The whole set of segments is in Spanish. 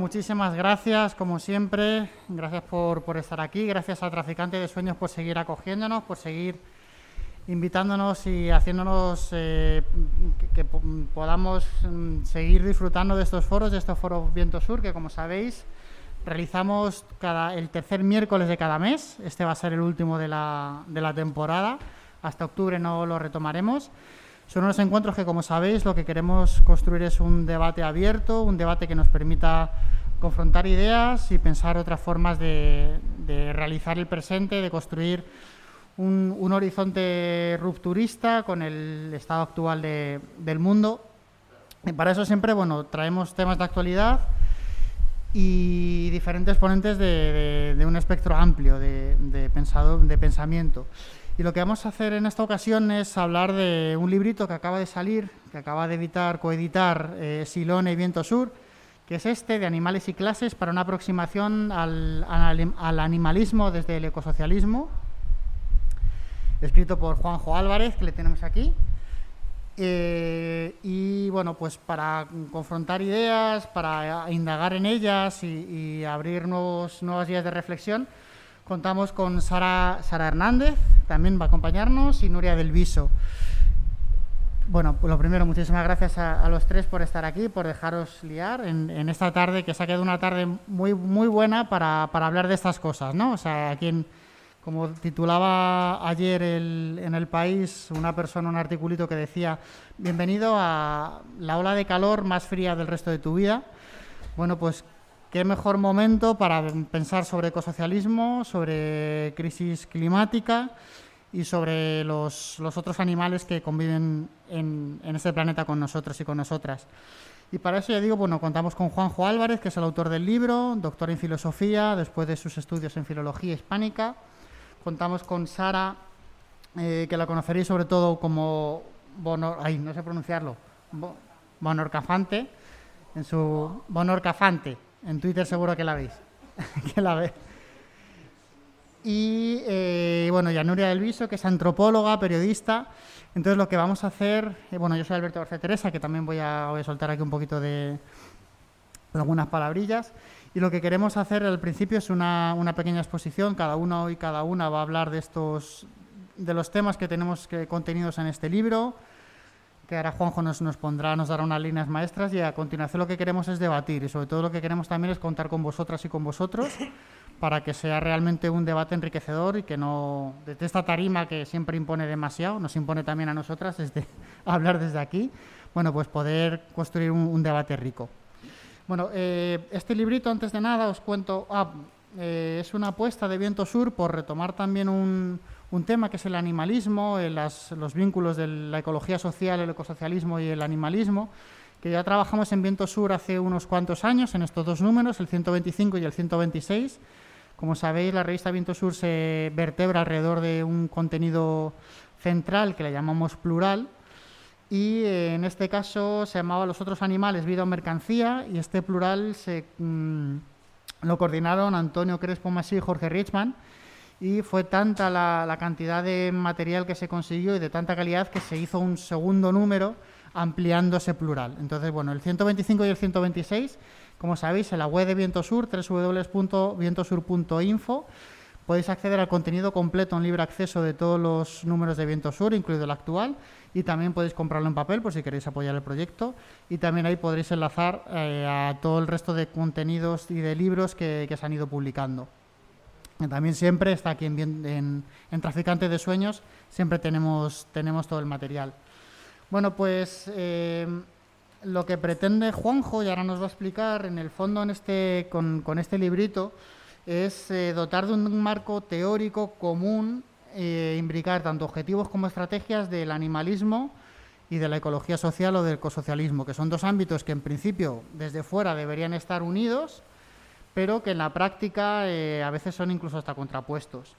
Muchísimas gracias, como siempre. Gracias por, estar aquí. Gracias a Traficante de Sueños por seguir acogiéndonos, por seguir invitándonos y haciéndonos eh, que, podamos mm, seguir disfrutando de estos foros, de estos foros Viento Sur, que como sabéis realizamos cada, el tercer miércoles de cada mes. Este va a ser el último de la, de la temporada. Hasta octubre no lo retomaremos. Son unos encuentros que, como sabéis, lo que queremos construir es un debate abierto, un debate que nos permita confrontar ideas y pensar otras formas de, realizar el presente, de construir un, horizonte rupturista con el estado actual del mundo. Y para eso siempre bueno, traemos temas de actualidad y diferentes ponentes de, un espectro amplio de, pensamiento. Y lo que vamos a hacer en esta ocasión es hablar de un librito que acaba de salir, que acaba de editar, coeditar eh, Silone y Viento Sur, que es este de Animales y Clases para una aproximación al, animalismo desde el ecosocialismo, escrito por Juanjo Álvarez, que le tenemos aquí. Eh, y bueno, pues para confrontar ideas, para indagar en ellas y, abrir nuevos, nuevas vías de reflexión, Contamos con Sara, Sara Hernández, también va a acompañarnos, y Nuria del Viso. Bueno, lo primero, muchísimas gracias a, los tres por estar aquí, por dejaros liar en, esta tarde, que se ha quedado una tarde muy, muy buena para, hablar de estas cosas, ¿no? O sea, quien, como titulaba ayer en el país una persona, un articulito que decía, bienvenido a la ola de calor más fría del resto de tu vida. Bueno, pues qué mejor momento para pensar sobre ecosocialismo, sobre crisis climática y sobre los, otros animales que conviven en, este planeta con nosotros y con nosotras. Y para eso ya digo, bueno, contamos con Juanjo Álvarez, que es el autor del libro, doctor en filosofía, después de sus estudios en filología hispánica. Contamos con Sara, eh, que la conoceréis sobre todo como Bonor, ay, no sé pronunciarlo, Bonorcafante, en su Bonorcafante, en Twitter seguro que la veis. que la ve. Y eh, bueno, Yanuria del Viso, que es antropóloga, periodista. Entonces lo que vamos a hacer, eh, bueno, yo soy Alberto García Teresa, que también voy a, soltar aquí un poquito de, algunas palabrillas. Y lo que queremos hacer al principio es una, una, pequeña exposición. Cada uno y cada una va a hablar de estos, de los temas que tenemos que, contenidos en este libro que ahora Juanjo nos, nos pondrá, nos dará unas líneas maestras y a continuación lo que queremos es debatir y sobre todo lo que queremos también es contar con vosotras y con vosotros para que sea realmente un debate enriquecedor y que no, desde esta tarima que siempre impone demasiado, nos impone también a nosotras desde hablar desde aquí, bueno, pues poder construir un, debate rico. Bueno, eh, este librito, antes de nada, os cuento, ah, eh, es una apuesta de Viento Sur por retomar también un, un tema que es el animalismo, eh, los vínculos de la ecología social, el ecosocialismo y el animalismo, que ya trabajamos en Viento Sur hace unos cuantos años en estos dos números, el 125 y el 126. Como sabéis, la revista Viento Sur se vertebra alrededor de un contenido central que le llamamos plural, y eh, en este caso se llamaba Los otros animales, vida o mercancía, y este plural se, mm, lo coordinaron Antonio Crespo Masí y Jorge Richman, y fue tanta la, cantidad de material que se consiguió y de tanta calidad que se hizo un segundo número ampliando ese plural. Entonces, bueno, el 125 y el 126, como sabéis, en la web de Vientosur, www.vientosur.info, podéis acceder al contenido completo en libre acceso de todos los números de Vientosur, incluido el actual, y también podéis comprarlo en papel por si queréis apoyar el proyecto, y también ahí podréis enlazar eh, a todo el resto de contenidos y de libros que se han ido publicando. También siempre está aquí en, en, Traficante de Sueños, siempre tenemos, tenemos todo el material. Bueno, pues eh, lo que pretende Juanjo, y ahora nos va a explicar, en el fondo en este, con, este librito, es eh, dotar de un marco teórico común, e imbricar tanto objetivos como estrategias del animalismo y de la ecología social o del ecosocialismo, que son dos ámbitos que en principio desde fuera deberían estar unidos, pero que en la práctica eh, a veces son incluso hasta contrapuestos.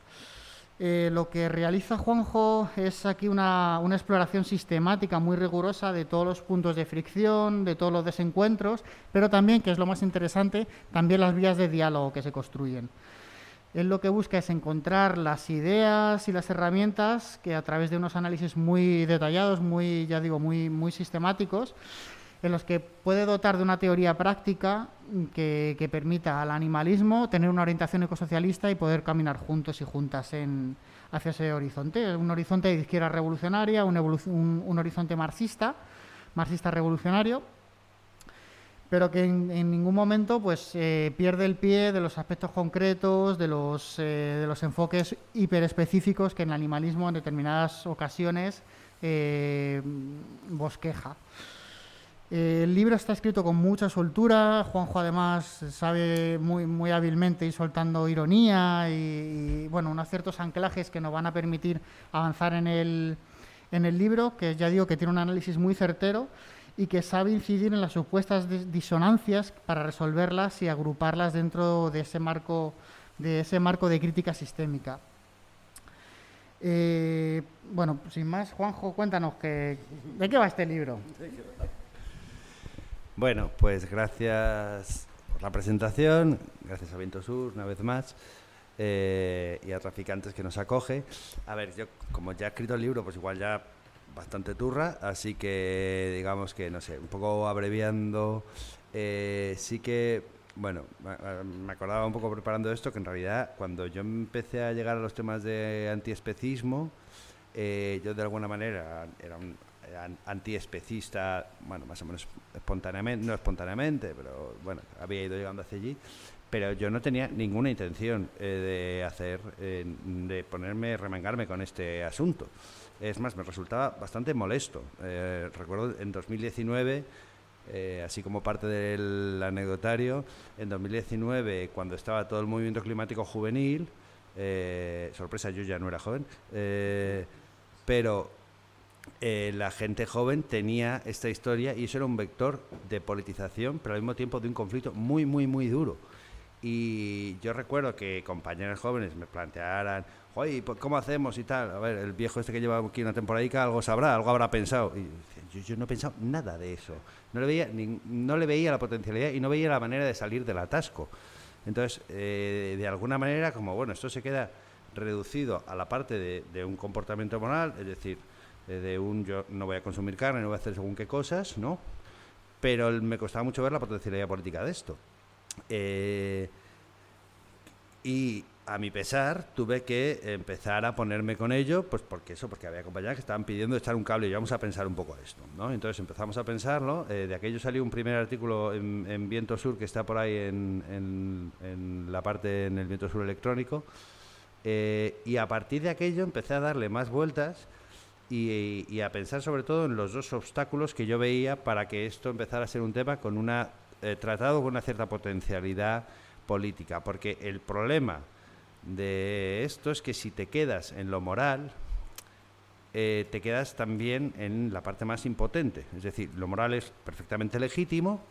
Eh, lo que realiza Juanjo es aquí una, exploración sistemática muy rigurosa de todos los puntos de fricción, de todos los desencuentros, pero también, que es lo más interesante, también las vías de diálogo que se construyen. Él lo que busca es encontrar las ideas y las herramientas que a través de unos análisis muy detallados, muy, ya digo, muy, muy sistemáticos, en los que puede dotar de una teoría práctica que, permita al animalismo tener una orientación ecosocialista y poder caminar juntos y juntas en, hacia ese horizonte. Un horizonte de izquierda revolucionaria, un, horizonte marxista, marxista revolucionario, pero que en, ningún momento pues eh, pierde el pie de los aspectos concretos, de los, eh, de los enfoques hiperespecíficos que en el animalismo en determinadas ocasiones eh, bosqueja. Eh, el libro está escrito con mucha soltura, Juanjo además sabe muy, muy hábilmente ir soltando ironía y, bueno, unos ciertos anclajes que nos van a permitir avanzar en el, en el libro, que ya digo que tiene un análisis muy certero y que sabe incidir en las supuestas disonancias para resolverlas y agruparlas dentro de ese marco de, ese marco de crítica sistémica. Eh, bueno, sin más, Juanjo, cuéntanos que, de qué va este libro. Bueno, pues gracias por la presentación, gracias a Viento Sur una vez más eh, y a Traficantes que nos acoge. A ver, yo como ya he escrito el libro, pues igual ya bastante turra, así que digamos que, no sé, un poco abreviando, eh, sí que, bueno, me acordaba un poco preparando esto que en realidad cuando yo empecé a llegar a los temas de antiespecismo, eh, yo de alguna manera era un antiespecista, bueno, más o menos espontáneamente, no espontáneamente, pero bueno, había ido llegando hacia allí, pero yo no tenía ninguna intención eh, de hacer, eh, de ponerme, remangarme con este asunto. Es más, me resultaba bastante molesto. Eh, recuerdo en 2019, así como parte del anecdotario, en 2019, cuando estaba todo el movimiento climático juvenil, sorpresa, yo ya no era joven, pero eh, la gente joven tenía esta historia y eso era un vector de politización, pero al mismo tiempo de un conflicto muy, muy, muy duro. Y yo recuerdo que compañeros jóvenes me plantearan, oye, ¿cómo hacemos y tal? A ver, el viejo este que lleva aquí una temporada algo sabrá, algo habrá pensado. Y yo, no he pensado nada de eso. No le, veía, no le veía la potencialidad y no veía la manera de salir del atasco. Entonces, eh, de alguna manera, como bueno, esto se queda reducido a la parte de, un comportamiento moral, es decir, de un yo no voy a consumir carne, no voy a hacer según qué cosas, ¿no? Pero me costaba mucho ver la potencialidad política de esto. Eh, y a mi pesar tuve que empezar a ponerme con ello, pues porque eso, porque había compañeras que estaban pidiendo echar un cable y vamos a pensar un poco esto, ¿no? Entonces empezamos a pensarlo, eh, de aquello salió un primer artículo en, Viento Sur que está por ahí en, en, la parte en el Viento Sur electrónico, y a partir de aquello empecé a darle más vueltas y, a pensar sobre todo en los dos obstáculos que yo veía para que esto empezara a ser un tema con una eh, tratado con una cierta potencialidad política, porque el problema de esto es que si te quedas en lo moral, eh, te quedas también en la parte más impotente. Es decir, lo moral es perfectamente legítimo,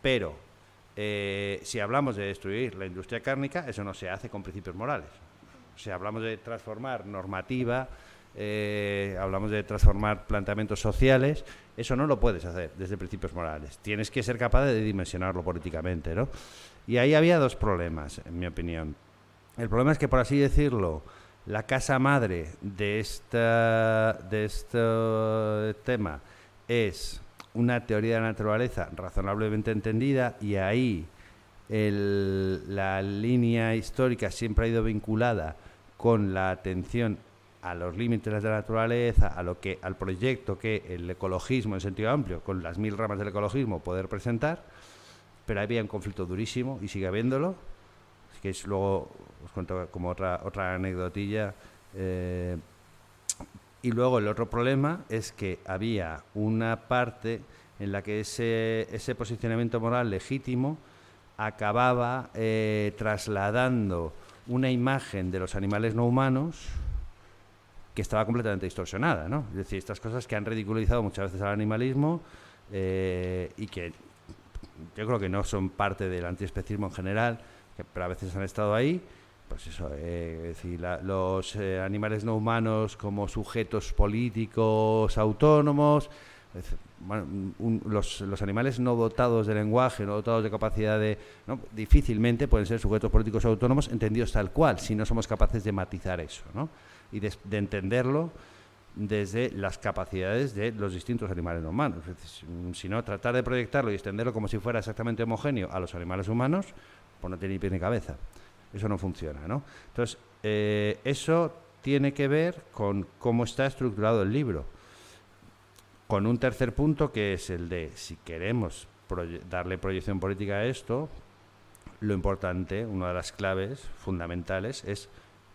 pero eh, si hablamos de destruir la industria cárnica, eso no se hace con principios morales. Si hablamos de transformar normativa, eh, hablamos de transformar planteamientos sociales, eso no lo puedes hacer desde principios morales. Tienes que ser capaz de dimensionarlo políticamente, ¿no? Y ahí había dos problemas, en mi opinión. El problema es que, por así decirlo, la casa madre de, esta, de este tema es una teoría de la naturaleza razonablemente entendida y ahí la línea histórica siempre ha ido vinculada con la atención a los límites de la naturaleza, a lo que, al proyecto que el ecologismo en sentido amplio, con las mil ramas del ecologismo, poder presentar, pero había un conflicto durísimo y sigue habiéndolo, que es luego os cuento como otra, otra anecdotilla. Eh, y luego el otro problema es que había una parte en la que ese, ese posicionamiento moral legítimo acababa eh, trasladando una imagen de los animales no humanos que estaba completamente distorsionada, ¿no? Es decir, estas cosas que han ridiculizado muchas veces al animalismo eh, y que yo creo que no son parte del antiespecismo en general, pero a veces han estado ahí, pues eso, eh, es decir, los eh, animales no humanos como sujetos políticos autónomos, los, animales no dotados de lenguaje, no dotados de capacidad de... difícilmente pueden ser sujetos políticos autónomos entendidos tal cual, si no somos capaces de matizar eso, ¿no? Y de, entenderlo desde las capacidades de los distintos animales no humanos. si no, tratar de proyectarlo y extenderlo como si fuera exactamente homogéneo a los animales humanos, pues no tiene ni pie ni cabeza. Eso no funciona, ¿no? Entonces, eh, eso tiene que ver con cómo está estructurado el libro. Con un tercer punto que es el de, si queremos darle proyección política a esto, lo importante, una de las claves fundamentales es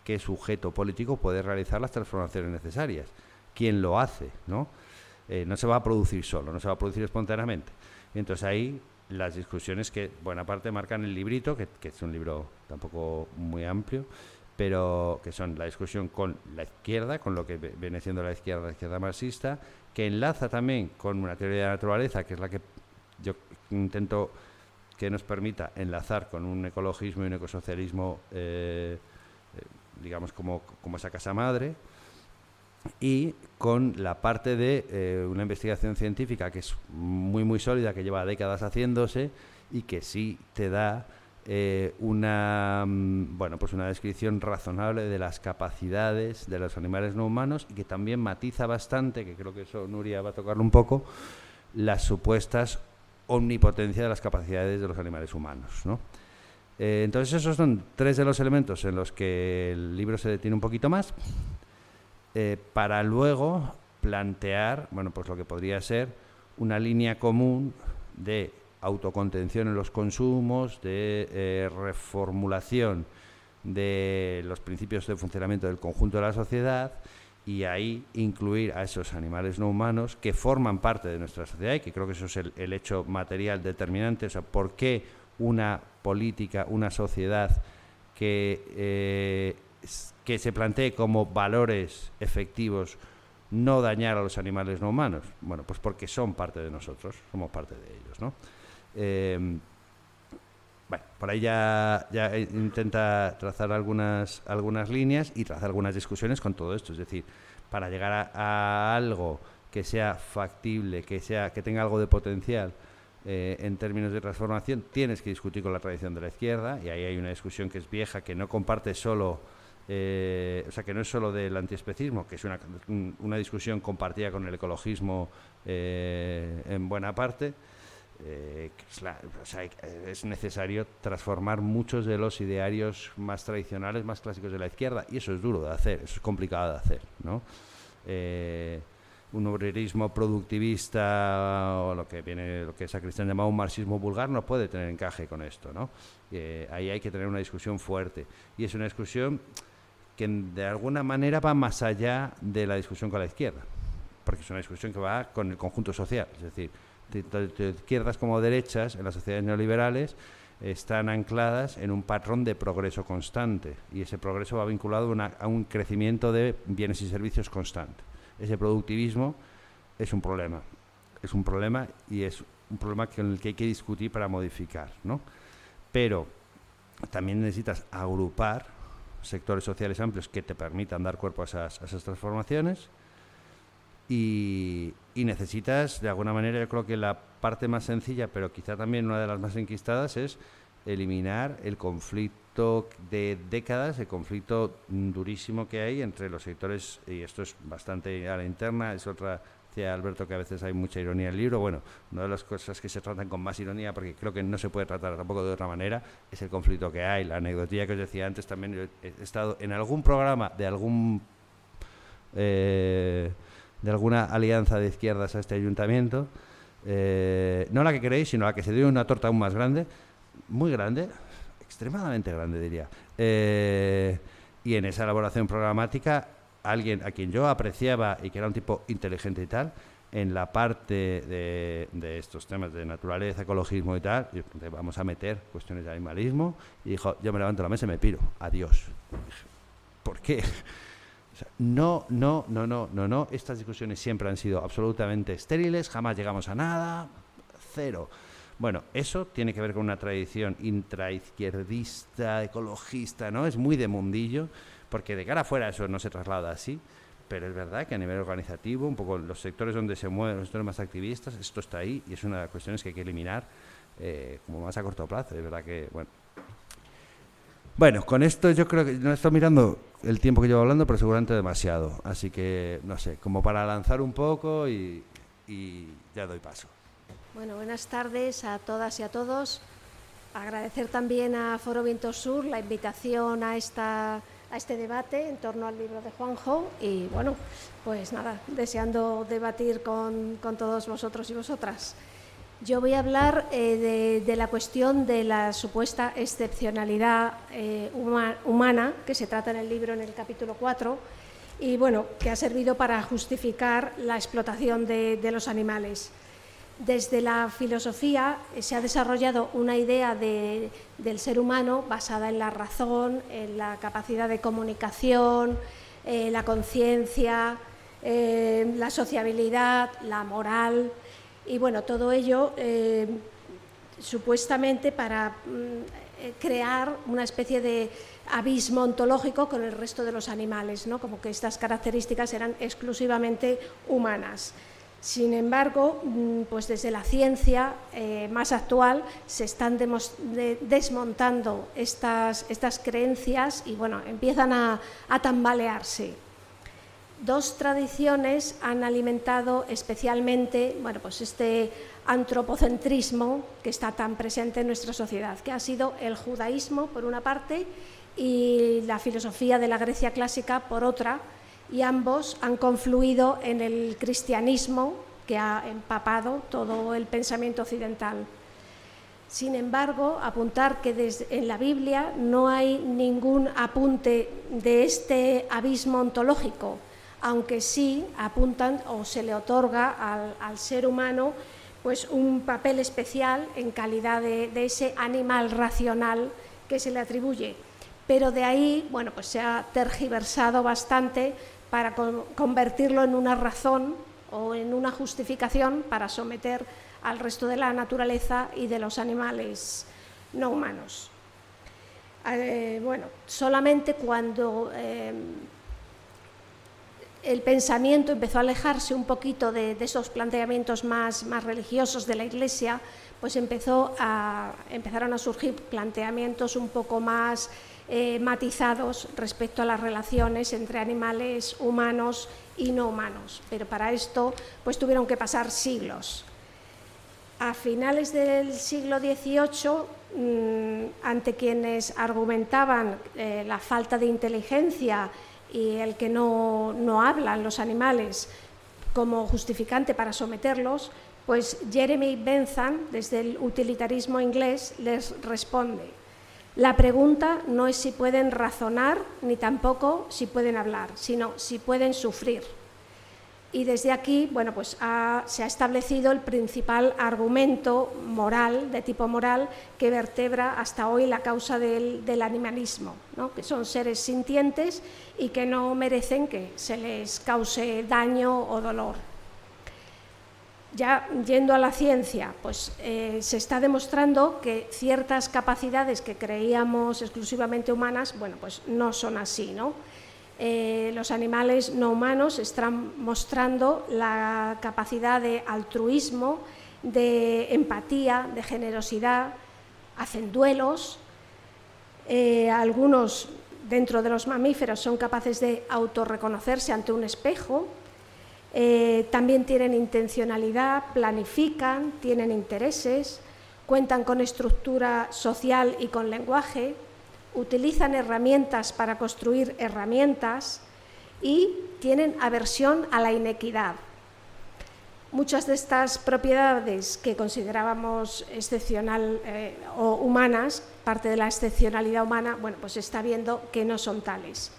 qué sujeto político puede realizar las transformaciones necesarias quién lo hace, ¿no? Eh, no se va a producir solo, no se va a producir espontáneamente. Entonces ahí las discusiones que buena parte marcan el librito, que, es un libro tampoco muy amplio, pero que son la discusión con la izquierda, con lo que viene siendo la izquierda, la izquierda marxista, que enlaza también con una teoría de la naturaleza, que es la que yo intento que nos permita enlazar con un ecologismo y un ecosocialismo, eh, digamos, como, como esa casa madre, y con la parte de eh, una investigación científica que es muy muy sólida, que lleva décadas haciéndose y que sí te da eh, una mm, bueno pues una descripción razonable de las capacidades de los animales no humanos y que también matiza bastante, que creo que eso Nuria va a tocarlo un poco, las supuestas omnipotencia de las capacidades de los animales humanos, ¿no? Eh, entonces esos son tres de los elementos en los que el libro se detiene un poquito más. Eh, para luego plantear, bueno, pues lo que podría ser una línea común de autocontención en los consumos, de eh, reformulación de los principios de funcionamiento del conjunto de la sociedad y ahí incluir a esos animales no humanos que forman parte de nuestra sociedad y que creo que eso es el, hecho material determinante, o sea, por qué una política, una sociedad que eh, que se plantee como valores efectivos no dañar a los animales no humanos? Bueno, pues porque son parte de nosotros, somos parte de ellos, ¿no? Eh, bueno, por ahí ya, ya, intenta trazar algunas, algunas líneas y trazar algunas discusiones con todo esto. Es decir, para llegar a, algo que sea factible, que, sea, que tenga algo de potencial eh, en términos de transformación, tienes que discutir con la tradición de la izquierda y ahí hay una discusión que es vieja, que no comparte solo eh, o sea, que no es solo del antiespecismo, que es una, una discusión compartida con el ecologismo eh, en buena parte, eh, es, necesario transformar muchos de los idearios más tradicionales, más clásicos de la izquierda, y eso es duro de hacer, eso es complicado de hacer, ¿no? Un obrerismo productivista o lo que viene lo que Cristian llamado un marxismo vulgar no puede tener encaje con esto no ahí hay que tener una discusión fuerte. Y es una discusión que de alguna manera va más allá de la discusión con la izquierda, porque es una discusión que va con el conjunto social, es decir, de, izquierdas como derechas en las sociedades neoliberales están ancladas en un patrón de progreso constante y ese progreso va vinculado a un crecimiento de bienes y servicios constante. Ese productivismo es un problema, es un problema y es un problema con el que hay que discutir para modificar, ¿no? Pero también necesitas agrupar sectores sociales amplios que te permitan dar cuerpo a esas, transformaciones. Y, necesitas, de alguna manera, yo creo que la parte más sencilla, pero quizá también una de las más enquistadas, es eliminar el conflicto de décadas, el conflicto durísimo que hay entre los sectores, y esto es bastante a la interna, es otra Alberto que a veces hay mucha ironía en el libro. Bueno, una de las cosas que se tratan con más ironía, porque creo que no se puede tratar tampoco de otra manera, es el conflicto que hay. La anecdotilla que os decía antes también, he estado en algún programa de algún... Eh, de alguna alianza de izquierdas a este ayuntamiento, eh, no la que queréis, sino la que se dio una torta aún más grande, muy grande, extremadamente grande diría. Eh, y en esa elaboración programática alguien a quien yo apreciaba y que era un tipo inteligente y tal, en la parte de, de estos temas de naturaleza, ecologismo y tal, vamos a meter cuestiones de animalismo, y dijo, yo me levanto la mesa y me piro, adiós. ¿Por qué? no, no, no, no, no, no, estas discusiones siempre han sido absolutamente estériles, jamás llegamos a nada, cero. Bueno, eso tiene que ver con una tradición intraizquierdista, ecologista, ¿no? Es muy de mundillo porque de cara afuera eso no se traslada así, pero es verdad que a nivel organizativo, un poco los sectores donde se mueven los sectores más activistas, esto está ahí y es una de las cuestiones que hay que eliminar eh, como más a corto plazo. Es verdad que, bueno. Bueno, con esto yo creo que no estoy mirando el tiempo que llevo hablando, pero seguramente demasiado. Así que, no sé, como para lanzar un poco y, y ya doy paso. Bueno, buenas tardes a todas y a todos. Agradecer también a Foro Viento Sur la invitación a, esta, a este debate en torno al libro de Juanjo y bueno, pues nada, deseando debatir con, con todos vosotros y vosotras. Yo voy a hablar eh, de, la cuestión de la supuesta excepcionalidad eh, humana que se trata en el libro en el capítulo 4 y bueno, que ha servido para justificar la explotación de, los animales. Desde la filosofía eh, se ha desarrollado una idea del ser humano basada en la razón, en la capacidad de comunicación, la conciencia, la sociabilidad, la moral, y bueno, todo ello eh, supuestamente para mm, eh, crear una especie de abismo ontológico con el resto de los animales, ¿no? como que estas características eran exclusivamente humanas. Sin embargo, mm, pues desde la ciencia eh, más actual se están desmontando estas, estas, creencias y bueno, empiezan a, a tambalearse. Dos tradiciones han alimentado especialmente bueno, pues este antropocentrismo que está tan presente en nuestra sociedad, que ha sido el judaísmo por una parte y la filosofía de la Grecia clásica por otra, y ambos han confluido en el cristianismo que ha empapado todo el pensamiento occidental. Sin embargo, apuntar que en la Biblia no hay ningún apunte de este abismo ontológico, aunque sí apuntan o se le otorga al, ser humano pues un papel especial en calidad de, ese animal racional que se le atribuye. Pero de ahí, bueno, pues se ha tergiversado bastante para convertirlo en una razón o en una justificación para someter al resto de la naturaleza y de los animales no humanos. Eh, bueno, solamente cuando eh, el pensamiento empezó a alejarse un poquito de, esos planteamientos más, más, religiosos de la Iglesia, pues empezó a, empezaron a surgir planteamientos un poco más eh, matizados respecto a las relaciones entre animales humanos y no humanos. Pero para esto pues tuvieron que pasar siglos. A finales del siglo XVIII, mm, ante quienes argumentaban eh, la falta de inteligencia y el que no, no hablan los animales como justificante para someterlos, pues Jeremy Bentham, desde el utilitarismo inglés, les responde. La pregunta no es si pueden razonar ni tampoco si pueden hablar, sino si pueden sufrir y desde aquí bueno, pues se ha establecido el principal argumento moral, de tipo moral, que vertebra hasta hoy la causa del, animalismo, que son seres sintientes y que no merecen que se les cause daño o dolor. Ya yendo a la ciencia, pues eh, se está demostrando que ciertas capacidades que creíamos exclusivamente humanas, bueno, pues no son así, ¿no? Eh, los animales no humanos están mostrando la capacidad de altruismo, de empatía, de generosidad, hacen duelos. Eh, algunos dentro de los mamíferos son capaces de autorreconocerse ante un espejo. Eh, también tienen intencionalidad, planifican, tienen intereses, cuentan con estructura social y con lenguaje, utilizan herramientas para construir herramientas y tienen aversión a la inequidad. Muchas de estas propiedades que considerábamos excepcional eh, o humanas, parte de la excepcionalidad humana, bueno, pues está viendo que no son tales.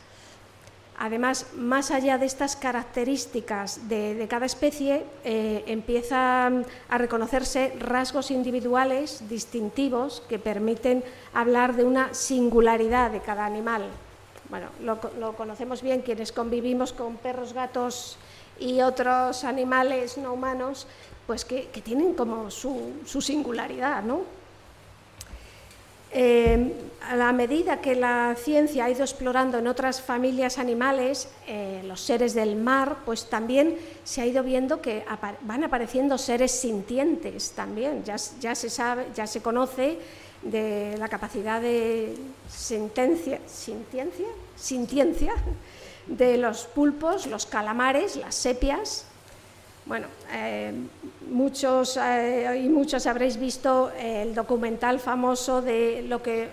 Además, más allá de estas características de, cada especie, eh, empiezan a reconocerse rasgos individuales distintivos que permiten hablar de una singularidad de cada animal. Bueno, lo, conocemos bien quienes convivimos con perros, gatos y otros animales no humanos, pues que, tienen como su, su singularidad, ¿no? Eh, a la medida que la ciencia ha ido explorando en otras familias animales, eh, los seres del mar, pues también se ha ido viendo que van apareciendo seres sintientes también. Ya, se sabe, ya se conoce de la capacidad de sentencia, sintiencia de los pulpos, los calamares, las sepias. Bueno, eh, muchos eh, y muchos habréis visto el documental famoso de lo que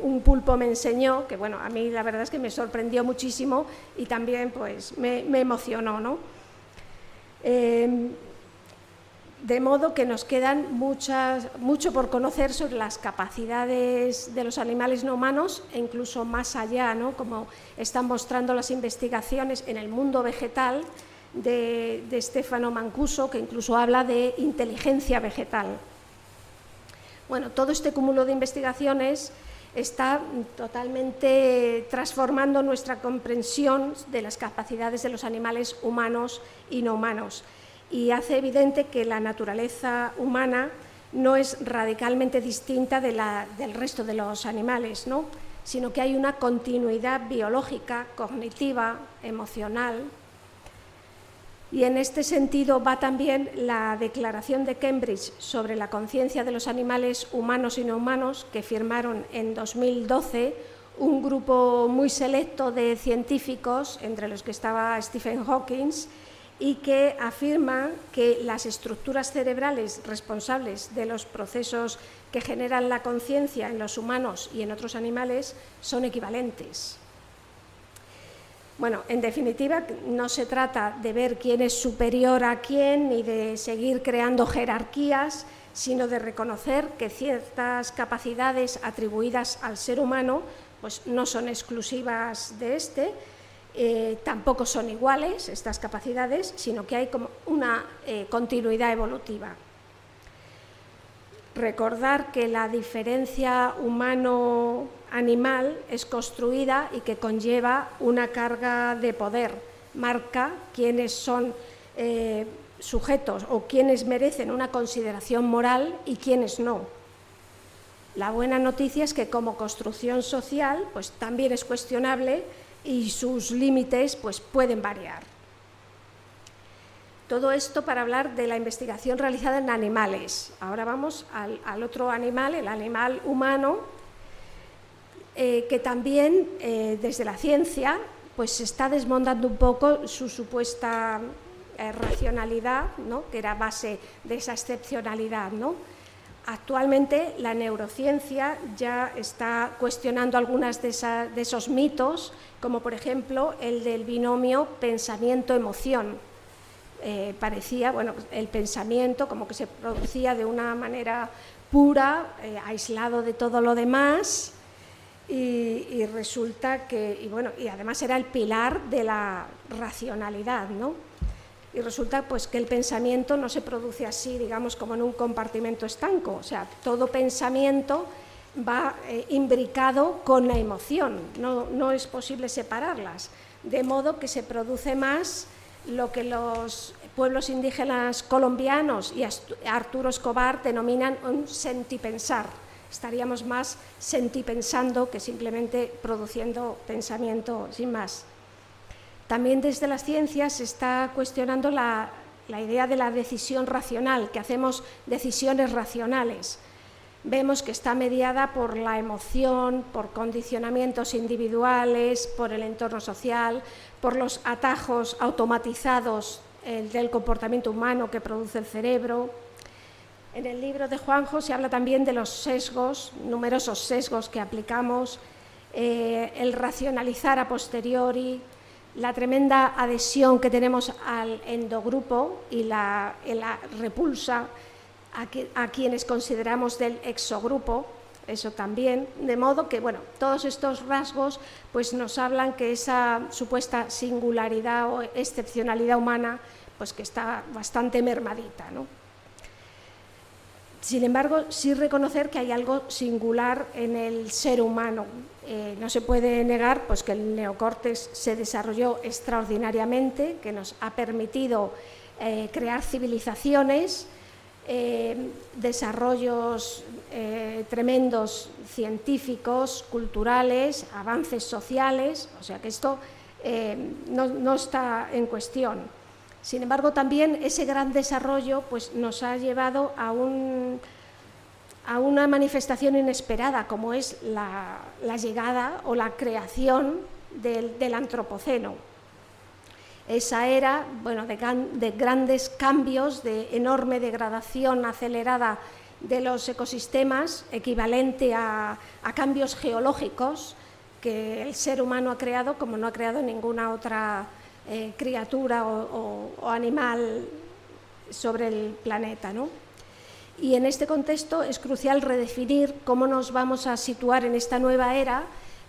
un pulpo me enseñó, que bueno, a mí la verdad es que me sorprendió muchísimo y también pues me, emocionó, ¿no? Eh, de modo que nos quedan muchas, mucho por conocer sobre las capacidades de los animales no humanos e incluso más allá, ¿no? como están mostrando las investigaciones en el mundo vegetal de, de Stefano Mancuso, que incluso habla de inteligencia vegetal. Bueno, todo este cúmulo de investigaciones está totalmente transformando nuestra comprensión de las capacidades de los animales humanos y no humanos y hace evidente que la naturaleza humana no es radicalmente distinta de la, del resto de los animales, ¿no? sino que hay una continuidad biológica, cognitiva, emocional. Y en este sentido va también la Declaración de Cambridge sobre la conciencia de los animales humanos y no humanos, que firmaron en 2012 un grupo muy selecto de científicos, entre los que estaba Stephen Hawking, y que afirma que las estructuras cerebrales responsables de los procesos que generan la conciencia en los humanos y en otros animales son equivalentes. Bueno, en definitiva, no se trata de ver quién es superior a quién ni de seguir creando jerarquías, sino de reconocer que ciertas capacidades atribuidas al ser humano pues, no son exclusivas de éste, eh, tampoco son iguales estas capacidades, sino que hay como una eh, continuidad evolutiva. Recordar que la diferencia humano-animal es construida y que conlleva una carga de poder, marca quiénes son eh, sujetos o quienes merecen una consideración moral y quiénes no. La buena noticia es que como construcción social, pues también es cuestionable y sus límites pues, pueden variar. Todo esto para hablar de la investigación realizada en animales. Ahora vamos al, otro animal, el animal humano, eh, que también eh, desde la ciencia pues, está desmontando un poco su supuesta eh, racionalidad, ¿no? que era base de esa excepcionalidad. ¿no? Actualmente la neurociencia ya está cuestionando algunos de, esos mitos, como por ejemplo el del binomio pensamiento-emoción. Eh, parecía, bueno, el pensamiento como que se producía de una manera pura, eh, aislado de todo lo demás, y, resulta que, y bueno, y además era el pilar de la racionalidad, ¿no? y resulta pues que el pensamiento no se produce así, digamos, como en un compartimento estanco, o sea, todo pensamiento va eh, imbricado con la emoción, no, no es posible separarlas, de modo que se produce más lo que los pueblos indígenas colombianos y Arturo Escobar denominan un sentipensar. Estaríamos más sentipensando que simplemente produciendo pensamiento sin más. También desde las ciencias se está cuestionando la, idea de la decisión racional, que hacemos decisiones racionales. Vemos que está mediada por la emoción, por condicionamientos individuales, por el entorno social, por los atajos automatizados del comportamiento humano que produce el cerebro. En el libro de Juanjo se habla también de los sesgos, numerosos sesgos que aplicamos, eh, el racionalizar a posteriori, la tremenda adhesión que tenemos al endogrupo y la, repulsa a, quienes consideramos del exogrupo, eso también, de modo que, bueno, todos estos rasgos pues nos hablan que esa supuesta singularidad o excepcionalidad humana pues que está bastante mermadita, ¿no? Sin embargo, sí reconocer que hay algo singular en el ser humano. Eh, no se puede negar pues, que el neocórtex se desarrolló extraordinariamente, que nos ha permitido eh, crear civilizaciones, eh, desarrollos tremendos científicos, culturales, avances sociales, o sea que esto no está en cuestión. Sin embargo, también ese gran desarrollo pues, nos ha llevado a un, a una manifestación inesperada como es la, llegada o la creación del, antropoceno. Esa era bueno, de, grandes cambios, de enorme degradación acelerada de los ecosistemas, equivalente a, cambios geológicos que el ser humano ha creado como no ha creado ninguna otra eh, criatura o, animal sobre el planeta. ¿no? Y en este contexto es crucial redefinir cómo nos vamos a situar en esta nueva era,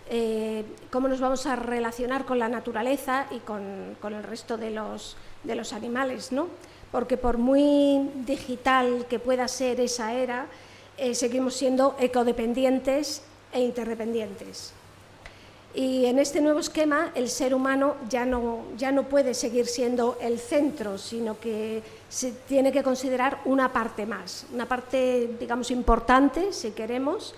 eh, cómo nos vamos a relacionar con la naturaleza y con, el resto de los, de los animales, ¿no? Porque por muy digital que pueda ser esa era, eh, seguimos siendo ecodependientes e interdependientes. Y en este nuevo esquema el ser humano ya no, ya no puede seguir siendo el centro, sino que se tiene que considerar una parte más, una parte, digamos, importante, si queremos,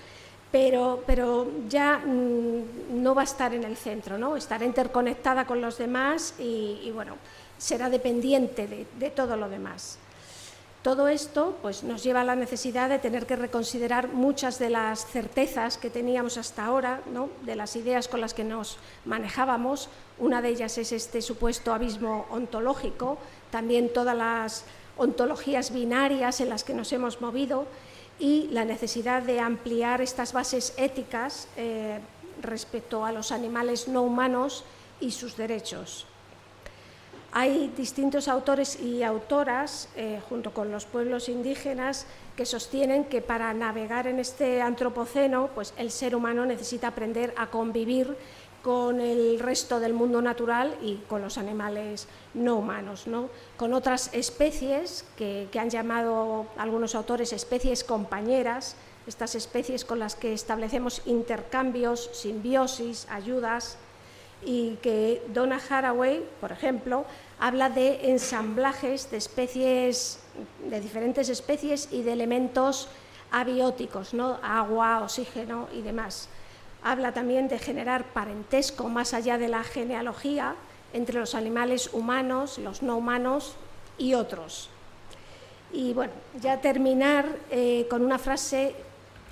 pero, pero ya mm, no va a estar en el centro, ¿no? estará interconectada con los demás y, bueno, será dependiente de, de todo lo demás. Todo esto pues, nos lleva a la necesidad de tener que reconsiderar muchas de las certezas que teníamos hasta ahora, de las ideas con las que nos manejábamos. Una de ellas es este supuesto abismo ontológico, también todas las ontologías binarias en las que nos hemos movido y la necesidad de ampliar estas bases éticas eh, respecto a los animales no humanos y sus derechos. Hay distintos autores y autoras, eh, junto con los pueblos indígenas, que sostienen que para navegar en este antropoceno, pues el ser humano necesita aprender a convivir con el resto del mundo natural y con los animales no humanos, ¿no? con otras especies que, que han llamado algunos autores especies compañeras, estas especies con las que establecemos intercambios, simbiosis, ayudas, y que Donna Haraway, por ejemplo, habla de ensamblajes de especies, de diferentes especies y de elementos abióticos, ¿no? agua, oxígeno y demás. Habla también de generar parentesco más allá de la genealogía entre los animales humanos, los no humanos y otros. Y bueno, ya terminar eh, con una frase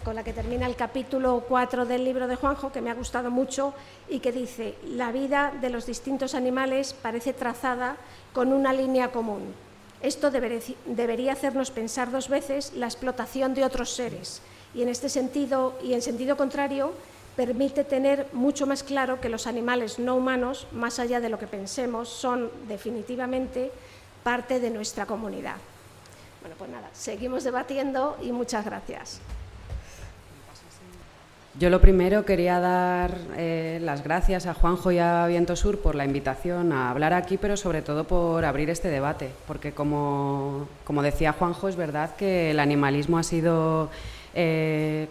con la que termina el capítulo 4 del libro de Juanjo, que me ha gustado mucho y que dice, la vida de los distintos animales parece trazada con una línea común. Esto debería hacernos pensar dos veces la explotación de otros seres y en este sentido y en sentido contrario permite tener mucho más claro que los animales no humanos, más allá de lo que pensemos, son definitivamente parte de nuestra comunidad. Bueno, pues nada, seguimos debatiendo y muchas gracias. Yo lo primero quería dar eh, las gracias a Juanjo y a Viento Sur por la invitación a hablar aquí, pero sobre todo por abrir este debate, porque como, como decía Juanjo, es verdad que el animalismo ha sido eh,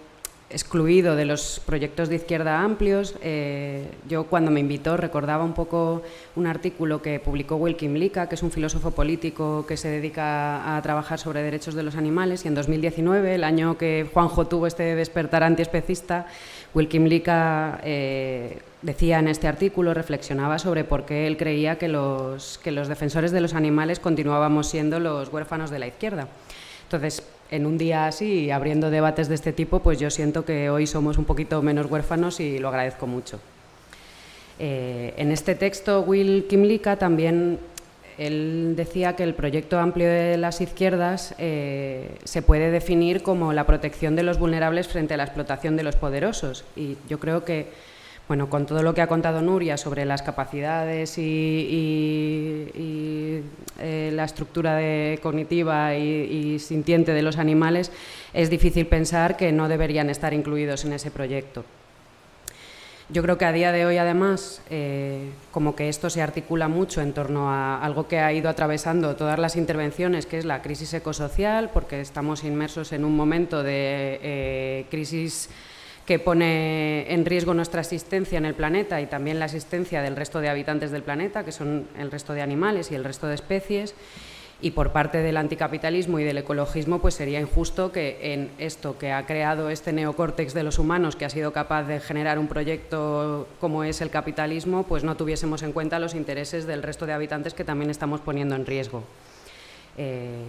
excluido de los proyectos de izquierda amplios. Eh, yo cuando me invitó recordaba un poco un artículo que publicó Wilkin Lika, que es un filósofo político que se dedica a trabajar sobre derechos de los animales, y en 2019, el año que Juanjo tuvo este despertar antiespecista, Wilkin Lika eh, decía en este artículo, reflexionaba sobre por qué él creía que los, que los defensores de los animales continuábamos siendo los huérfanos de la izquierda. Entonces, en un día así, abriendo debates de este tipo, pues yo siento que hoy somos un poquito menos huérfanos y lo agradezco mucho. Eh, en este texto, Will Kimlicka también él decía que el proyecto amplio de las izquierdas eh, se puede definir como la protección de los vulnerables frente a la explotación de los poderosos. Y yo creo que bueno, con todo lo que ha contado Nuria sobre las capacidades y, eh, la estructura cognitiva y, sintiente de los animales, es difícil pensar que no deberían estar incluidos en ese proyecto. Yo creo que a día de hoy, además, eh, como que esto se articula mucho en torno a algo que ha ido atravesando todas las intervenciones, que es la crisis ecosocial, porque estamos inmersos en un momento de eh, crisis que pone en riesgo nuestra existencia en el planeta y también la existencia del resto de habitantes del planeta, que son el resto de animales y el resto de especies. Y por parte del anticapitalismo y del ecologismo, pues sería injusto que en esto que ha creado este neocórtex de los humanos, que ha sido capaz de generar un proyecto como es el capitalismo, pues no tuviésemos en cuenta los intereses del resto de habitantes que también estamos poniendo en riesgo. Eh,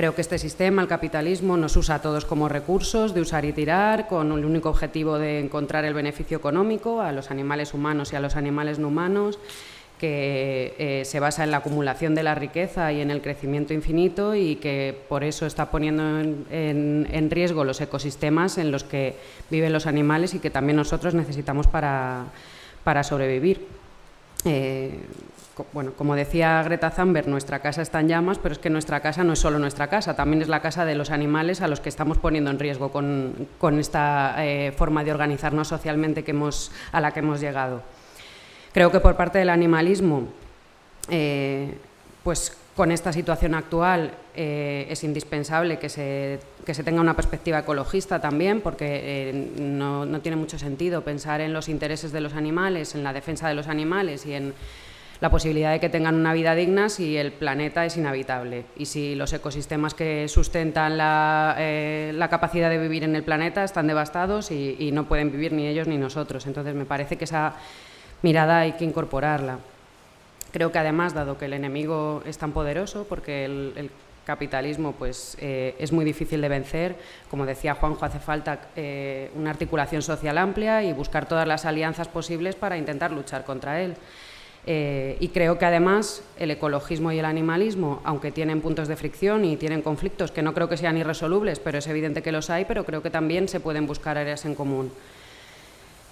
Creo que este sistema, el capitalismo, nos usa a todos como recursos de usar y tirar, con el único objetivo de encontrar el beneficio económico a los animales humanos y a los animales no humanos, que eh, se basa en la acumulación de la riqueza y en el crecimiento infinito y que por eso está poniendo en, riesgo los ecosistemas en los que viven los animales y que también nosotros necesitamos para, sobrevivir. Eh, bueno, como decía Greta Thunberg, nuestra casa está en llamas, pero es que nuestra casa no es solo nuestra casa, también es la casa de los animales a los que estamos poniendo en riesgo con, esta eh, forma de organizarnos socialmente que hemos, a la que hemos llegado. Creo que por parte del animalismo, eh, pues con esta situación actual eh, es indispensable que se, que se, tenga una perspectiva ecologista también, porque no, no tiene mucho sentido pensar en los intereses de los animales, en la defensa de los animales y en la posibilidad de que tengan una vida digna si el planeta es inhabitable y si los ecosistemas que sustentan la, eh, capacidad de vivir en el planeta están devastados y, no pueden vivir ni ellos ni nosotros. Entonces me parece que esa mirada hay que incorporarla. Creo que además, dado que el enemigo es tan poderoso, porque el, capitalismo pues, eh, es muy difícil de vencer. Como decía Juanjo, hace falta eh, una articulación social amplia y buscar todas las alianzas posibles para intentar luchar contra él. Eh, y creo que además el ecologismo y el animalismo, aunque tienen puntos de fricción y tienen conflictos que no creo que sean irresolubles, pero es evidente que los hay, pero creo que también se pueden buscar áreas en común.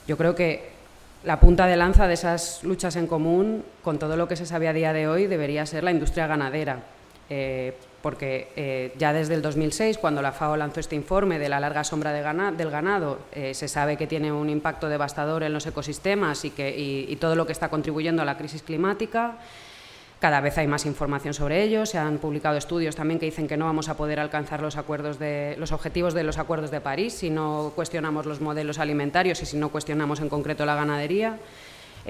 Yo creo que la punta de lanza de esas luchas en común, con todo lo que se sabe a día de hoy, debería ser la industria ganadera. Eh, porque eh, ya desde el 2006, cuando la FAO lanzó este informe de la larga sombra del ganado, eh, se sabe que tiene un impacto devastador en los ecosistemas y, que, todo lo que está contribuyendo a la crisis climática. Cada vez hay más información sobre ello. Se han publicado estudios también que dicen que no vamos a poder alcanzar de, los objetivos de los acuerdos de París si no cuestionamos los modelos alimentarios y si no cuestionamos en concreto la ganadería.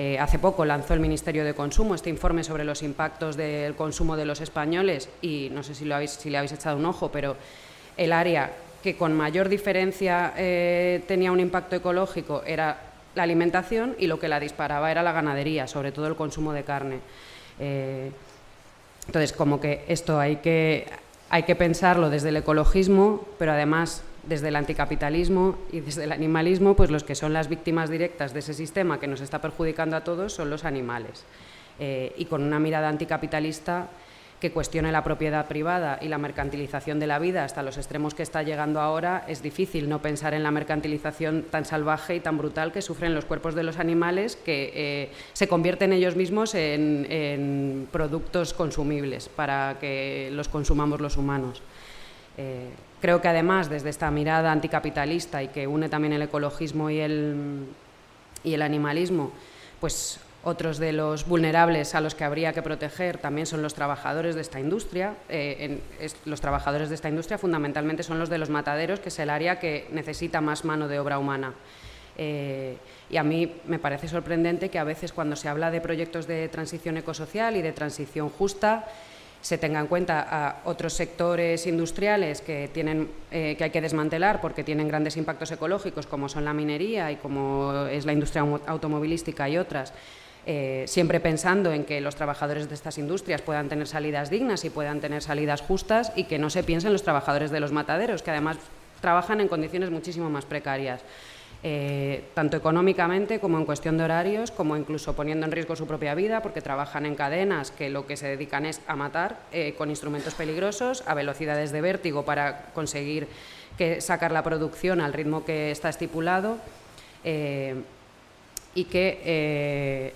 Eh, hace poco lanzó el Ministerio de Consumo este informe sobre los impactos del consumo de los españoles y no sé si, le habéis echado un ojo, pero el área que con mayor diferencia eh, tenía un impacto ecológico era la alimentación y lo que la disparaba era la ganadería, sobre todo el consumo de carne. Eh, entonces, como que esto hay que, hay que pensarlo desde el ecologismo, pero además desde el anticapitalismo y desde el animalismo, pues los que son las víctimas directas de ese sistema que nos está perjudicando a todos son los animales. Eh, y con una mirada anticapitalista que cuestione la propiedad privada y la mercantilización de la vida hasta los extremos que está llegando ahora, es difícil no pensar en la mercantilización tan salvaje y tan brutal que sufren los cuerpos de los animales, que eh, se convierten ellos mismos en, productos consumibles para que los consumamos los humanos. Eh, Creo que además desde esta mirada anticapitalista y que une también el ecologismo y el, animalismo, pues otros de los vulnerables a los que habría que proteger también son los trabajadores de esta industria. Eh, los trabajadores de esta industria fundamentalmente son los de los mataderos, que es el área que necesita más mano de obra humana. Eh, y a mí me parece sorprendente que a veces cuando se habla de proyectos de transición ecosocial y de transición justa, se tenga en cuenta a otros sectores industriales que, tienen, eh, que hay que desmantelar porque tienen grandes impactos ecológicos, como son la minería y como es la industria automovilística y otras, eh, siempre pensando en que los trabajadores de estas industrias puedan tener salidas dignas y puedan tener salidas justas y que no se piensen los trabajadores de los mataderos, que además trabajan en condiciones muchísimo más precarias. Eh, tanto económicamente como en cuestión de horarios, como incluso poniendo en riesgo su propia vida, porque trabajan en cadenas que lo que se dedican es a matar eh, con instrumentos peligrosos, a velocidades de vértigo para conseguir que, sacar la producción al ritmo que está estipulado eh, y que,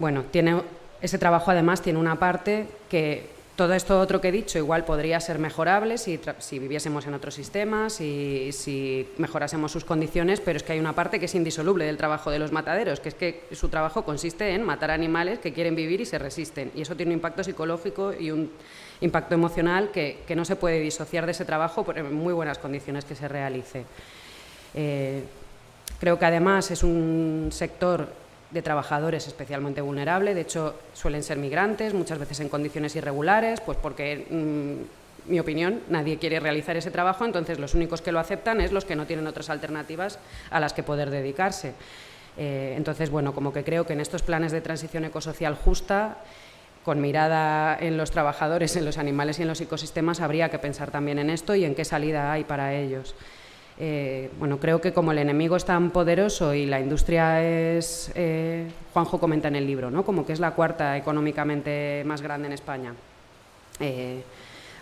bueno, tiene, ese trabajo además tiene una parte que todo esto otro que he dicho igual podría ser mejorable si, viviésemos en otros sistemas y si mejorásemos sus condiciones, pero es que hay una parte que es indisoluble del trabajo de los mataderos, que es que su trabajo consiste en matar animales que quieren vivir y se resisten. Y eso tiene un impacto psicológico y un impacto emocional que, no se puede disociar de ese trabajo en muy buenas condiciones que se realice. Eh, creo que además es un sector de trabajadores especialmente vulnerables, de hecho suelen ser migrantes, muchas veces en condiciones irregulares, pues porque, mm, mi opinión, nadie quiere realizar ese trabajo, entonces los únicos que lo aceptan es los que no tienen otras alternativas a las que poder dedicarse. Eh, entonces, bueno, como que creo que en estos planes de transición ecosocial justa con mirada en los trabajadores, en los animales y en los ecosistemas, habría que pensar también en esto y en qué salida hay para ellos. Eh, bueno, creo que como el enemigo es tan poderoso y la industria es, eh, Juanjo comenta en el libro, ¿no? como que es la cuarta económicamente más grande en España. Eh,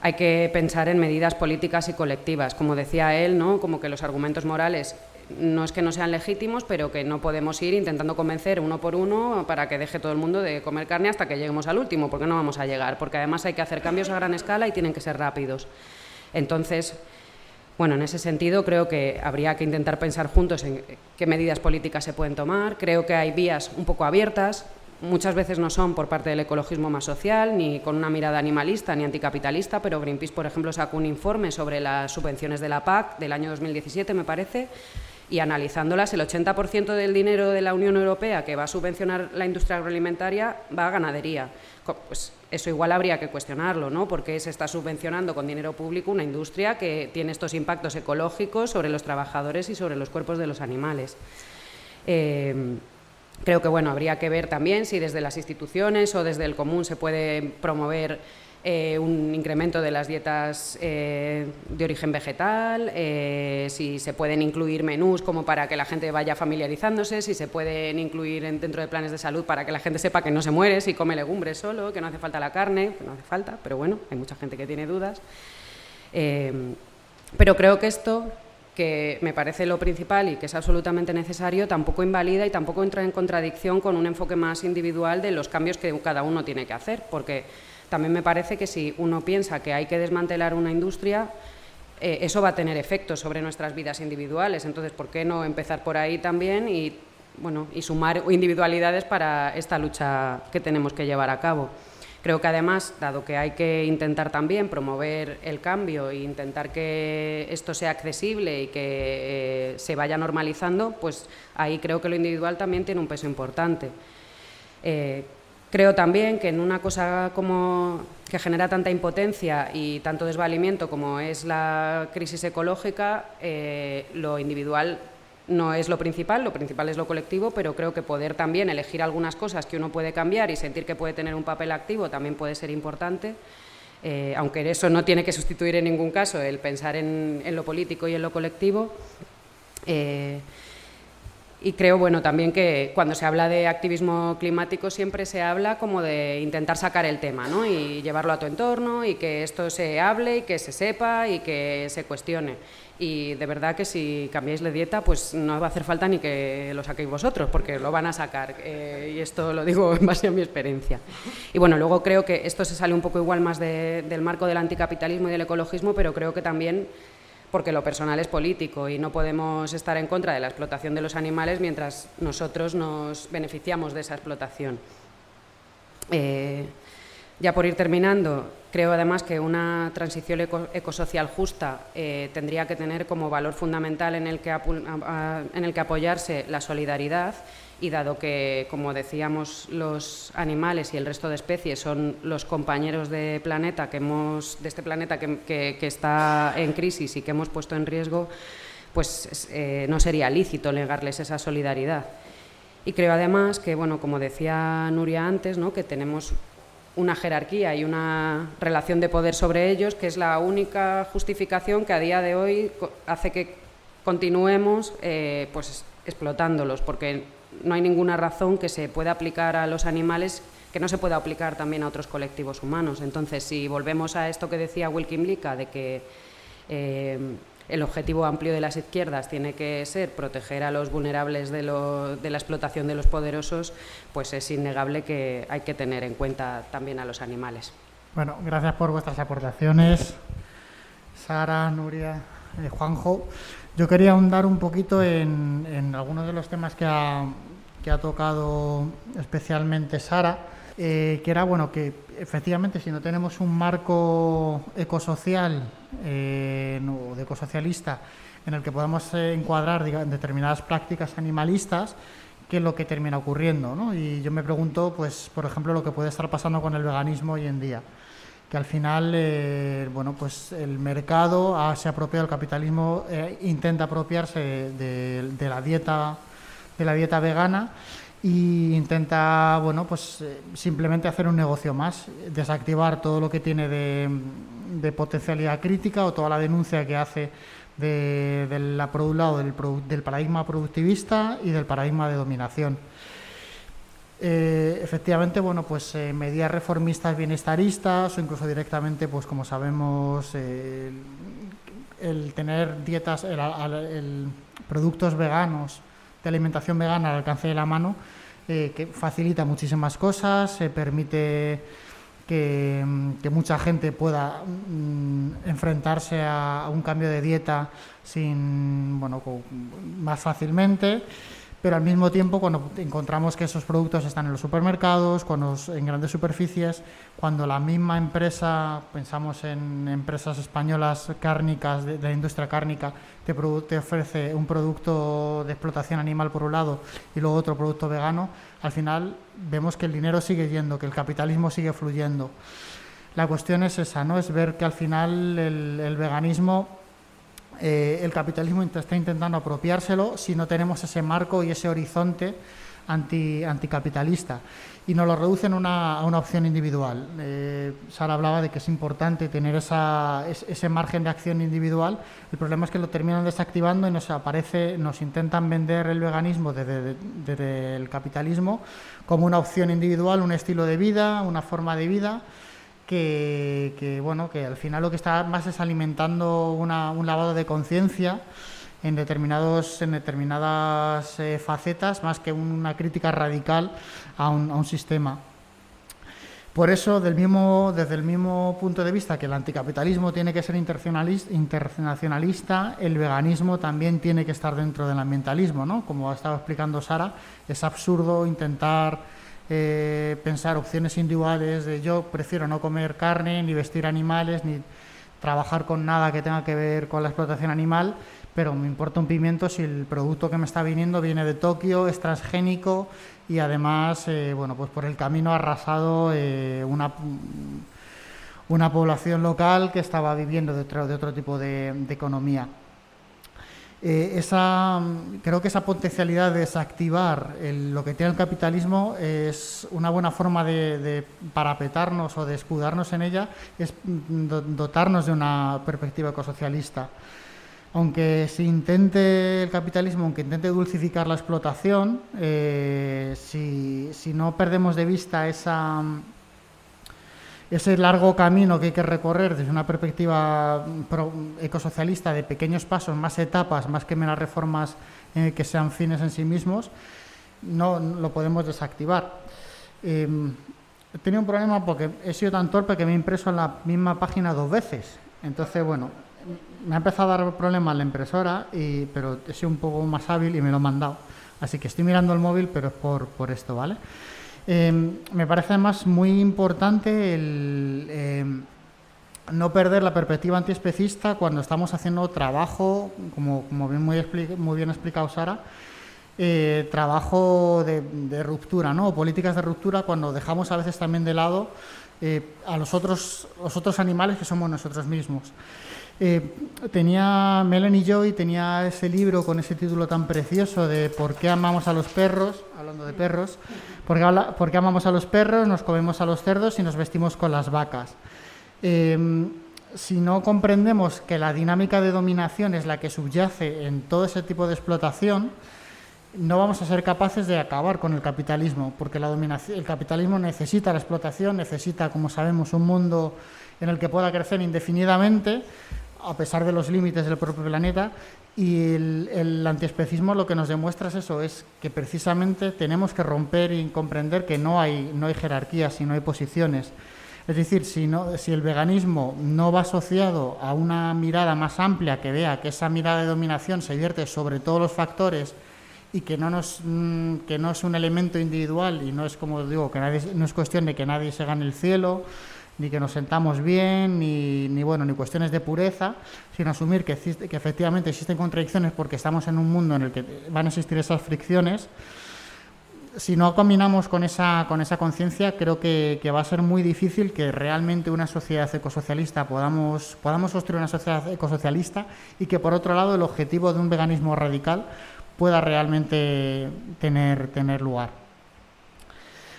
hay que pensar en medidas políticas y colectivas. Como decía él, ¿no? como que los argumentos morales no es que no sean legítimos, pero que no podemos ir intentando convencer uno por uno para que deje todo el mundo de comer carne hasta que lleguemos al último, porque no vamos a llegar, porque además hay que hacer cambios a gran escala y tienen que ser rápidos. Entonces, bueno, en ese sentido creo que habría que intentar pensar juntos en qué medidas políticas se pueden tomar. Creo que hay vías un poco abiertas, muchas veces no son por parte del ecologismo más social, ni con una mirada animalista ni anticapitalista, pero Greenpeace, por ejemplo, sacó un informe sobre las subvenciones de la PAC del año 2017, me parece, y analizándolas, el 80% del dinero de la Unión Europea que va a subvencionar la industria agroalimentaria va a ganadería. Pues eso igual habría que cuestionarlo, ¿no? Porque se está subvencionando con dinero público una industria que tiene estos impactos ecológicos sobre los trabajadores y sobre los cuerpos de los animales. Eh, creo que bueno, habría que ver también si desde las instituciones o desde el común se puede promover eh, un incremento de las dietas eh, de origen vegetal, eh, si se pueden incluir menús como para que la gente vaya familiarizándose, si se pueden incluir dentro de planes de salud para que la gente sepa que no se muere si come legumbres solo, que no hace falta la carne, que no hace falta, pero bueno, hay mucha gente que tiene dudas. pero creo que esto que me parece lo principal y que es absolutamente necesario, tampoco invalida y tampoco entra en contradicción con un enfoque más individual de los cambios que cada uno tiene que hacer, porque también me parece que si uno piensa que hay que desmantelar una industria, eh, eso va a tener efectos sobre nuestras vidas individuales. Entonces, ¿por qué no empezar por ahí también y, bueno, y sumar individualidades para esta lucha que tenemos que llevar a cabo? Creo que además, dado que hay que intentar también promover el cambio e intentar que esto sea accesible y que eh, se vaya normalizando, pues ahí creo que lo individual también tiene un peso importante. Eh, Creo también que en una cosa como que genera tanta impotencia y tanto desvalimiento como es la crisis ecológica, eh, lo individual no es lo principal, lo principal es lo colectivo, pero creo que poder también elegir algunas cosas que uno puede cambiar y sentir que puede tener un papel activo también puede ser importante. Eh, aunque eso no tiene que sustituir en ningún caso el pensar en, lo político y en lo colectivo. Eh, y creo, bueno, también que cuando se habla de activismo climático siempre se habla como de intentar sacar el tema, ¿no? Y llevarlo a tu entorno y que esto se hable y que se sepa y que se cuestione. Y de verdad que si cambiáis la dieta, pues no va a hacer falta ni que lo saquéis vosotros, porque lo van a sacar. Eh, y esto lo digo en base a mi experiencia. Y bueno, luego creo que esto se sale un poco igual más del marco del anticapitalismo y del ecologismo, pero creo que también porque lo personal es político y no podemos estar en contra de la explotación de los animales mientras nosotros nos beneficiamos de esa explotación. Eh, ya por ir terminando, creo además que una transición ecosocial justa eh, tendría que tener como valor fundamental en en el que apoyarse la solidaridad y dado que, como decíamos, los animales y el resto de especies son los compañeros de, planeta que hemos, de este planeta que, está en crisis y que hemos puesto en riesgo, pues eh, no sería lícito negarles esa solidaridad. Y creo además que, bueno, como decía Nuria antes, ¿no? que tenemos una jerarquía y una relación de poder sobre ellos, que es la única justificación que a día de hoy hace que continuemos eh, pues, explotándolos, porque no hay ninguna razón que se pueda aplicar a los animales que no se pueda aplicar también a otros colectivos humanos. Entonces, si volvemos a esto que decía Wilkin Blica, de que eh, el objetivo amplio de las izquierdas tiene que ser proteger a los vulnerables de, la explotación de los poderosos, pues es innegable que hay que tener en cuenta también a los animales. Bueno, gracias por vuestras aportaciones, Sara, Nuria, eh, Juanjo. Yo quería ahondar un poquito en, algunos de los temas que ha, que ha tocado especialmente Sara, eh, que era bueno que efectivamente si no tenemos un marco ecosocial eh, o de ecosocialista en el que podamos eh, encuadrar determinadas prácticas animalistas, qué es lo que termina ocurriendo. ¿no? Y yo me pregunto, pues, por ejemplo, lo que puede estar pasando con el veganismo hoy en día que al final, eh, bueno, pues el mercado se apropia del capitalismo, eh, intenta apropiarse de, la dieta, de la dieta vegana y intenta, bueno, pues eh, simplemente hacer un negocio más, desactivar todo lo que tiene de, potencialidad crítica o toda la denuncia que hace de, la, por un lado del, del, paradigma productivista y del paradigma de dominación. Eh, efectivamente, bueno, pues eh, medidas reformistas bienestaristas o incluso directamente, pues como sabemos, el, tener dietas, el, productos veganos de alimentación vegana al alcance de la mano, eh, que facilita muchísimas cosas, se permite que, mucha gente pueda mm, enfrentarse a, un cambio de dieta sin, bueno, más fácilmente pero al mismo tiempo cuando encontramos que esos productos están en los supermercados, cuando en grandes superficies, cuando la misma empresa, pensamos en empresas españolas cárnicas, de, la industria cárnica, te, te, ofrece un producto de explotación animal por un lado y luego otro producto vegano, al final vemos que el dinero sigue yendo, que el capitalismo sigue fluyendo. La cuestión es esa, ¿no? Es ver que al final el veganismo eh, el capitalismo está intentando apropiárselo si no tenemos ese marco y ese horizonte anti, anticapitalista y nos lo reducen a una opción individual. Eh, Sara hablaba de que es importante tener ese margen de acción individual. El problema es que lo terminan desactivando y nos aparece, nos intentan vender el veganismo desde el capitalismo como una opción individual, un estilo de vida, una forma de vida que, bueno, que al final lo que está más es alimentando un lavado de conciencia en, determinados, en determinadas eh, facetas, más que una crítica radical a un, sistema. Por eso, del mismo, desde el mismo punto de vista que el anticapitalismo tiene que ser internacionalista, el veganismo también tiene que estar dentro del ambientalismo, ¿no? Como ha estado explicando Sara, es absurdo intentar eh, pensar opciones individuales de yo prefiero no comer carne, ni vestir animales, ni trabajar con nada que tenga que ver con la explotación animal, pero me importa un pimiento si el producto que me está viniendo viene de Tokio, es transgénico y además, eh, bueno, pues por el camino ha arrasado eh, una, una población local que estaba viviendo de otro, de otro tipo de economía. Eh, esa, creo que esa potencialidad de desactivar lo que tiene el capitalismo es una buena forma de, parapetarnos o de escudarnos en ella, es dotarnos de una perspectiva ecosocialista. Aunque se intente el capitalismo, aunque intente dulcificar la explotación, eh, si no perdemos de vista esa ese largo camino que hay que recorrer desde una perspectiva ecosocialista de pequeños pasos, más etapas, más que meras reformas eh, que sean fines en sí mismos, no lo podemos desactivar. Em, he tenido un problema porque he sido tan torpe que me he impreso en la misma página dos veces. Entonces, bueno, me ha empezado a dar problema la impresora, y, pero he sido un poco más hábil y me lo he mandado. Así que estoy mirando el móvil, pero es por, por esto, ¿vale? Em, me parece además muy importante em, no perder la perspectiva antiespecista cuando estamos haciendo trabajo, como, bien, muy, bien explicado Sara, eh, trabajo de, ruptura, ¿no? O políticas de ruptura cuando dejamos a veces también de lado eh, a los otros animales que somos nosotros mismos. Eh, tenía Melanie Joy tenía ese libro con ese título tan precioso de ¿Por qué amamos a los perros? Hablando de perros, ¿por qué, amamos a los perros? Nos comemos a los cerdos y nos vestimos con las vacas. Em, si no comprendemos que la dinámica de dominación es la que subyace en todo ese tipo de explotación, no vamos a ser capaces de acabar con el capitalismo, porque la dominación, el capitalismo necesita la explotación, necesita, como sabemos, un mundo en el que pueda crecer indefinidamente, a pesar de los límites del propio planeta. Y el, antiespecismo lo que nos demuestra es eso, es que precisamente tenemos que romper y comprender que no hay, no hay jerarquías y no hay posiciones. Es decir, si, no, si el veganismo no va asociado a una mirada más amplia que vea que esa mirada de dominación se vierte sobre todos los factores y que no, nos, mm, que no es un elemento individual y no es como digo, que no es cuestión de que nadie se gane el cielo, ni que nos sentamos bien, ni, ni, bueno, ni cuestiones de pureza, sino asumir que, que efectivamente existen contradicciones porque estamos en un mundo en el que van a existir esas fricciones. Si no combinamos con esa, con esa conciencia, creo que, que, va a ser muy difícil que realmente una sociedad ecosocialista podamos, podamos construir una sociedad ecosocialista y que, por otro lado, el objetivo de un veganismo radical pueda realmente tener, tener lugar.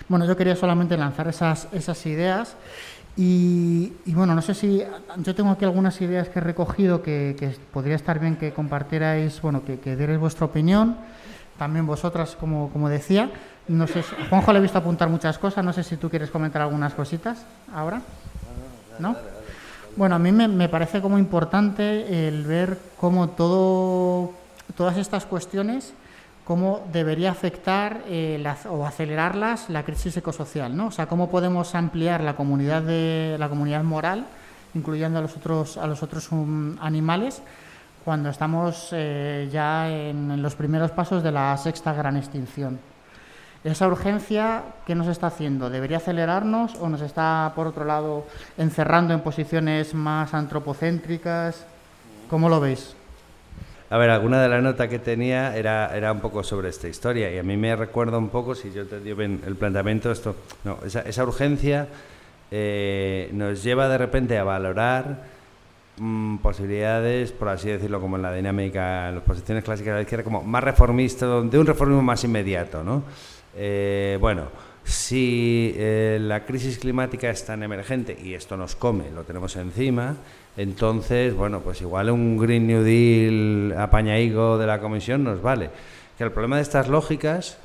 Bueno, yo quería solamente lanzar esas, esas ideas. Y, bueno, no sé si yo tengo aquí algunas ideas que he recogido que, podría estar bien que compartierais, bueno, que, que dierais vuestra opinión, también vosotras, como, como decía. No sé, Juanjo le he visto apuntar muchas cosas, no sé si tú quieres comentar algunas cositas ahora. ¿No? Bueno, a mí me, parece como importante el ver cómo todo, todas estas cuestiones, cómo debería afectar eh, o acelerarlas la crisis ecosocial, ¿no? O sea, cómo podemos ampliar la comunidad de la comunidad moral, incluyendo a los otros a los otros um, animales, cuando estamos eh, ya en los primeros pasos de la sexta gran extinción. Esa urgencia, ¿qué nos está haciendo? ¿Debería acelerarnos o nos está, por otro lado, encerrando en posiciones más antropocéntricas? ¿Cómo lo veis? A ver, alguna de las notas que tenía era, era un poco sobre esta historia y a mí me recuerda un poco, si yo te digo bien el planteamiento, esto, no, esa, esa urgencia eh, nos lleva de repente a valorar mm, posibilidades, por así decirlo, como en la dinámica, en las posiciones clásicas de la izquierda, como más reformista, de un reformismo más inmediato, ¿no? Eh, bueno, si eh, la crisis climática es tan emergente y esto nos come, lo tenemos encima, entonces, bueno, pues igual un Green New Deal apañaigo de la Comisión nos vale. Que el problema de estas lógicas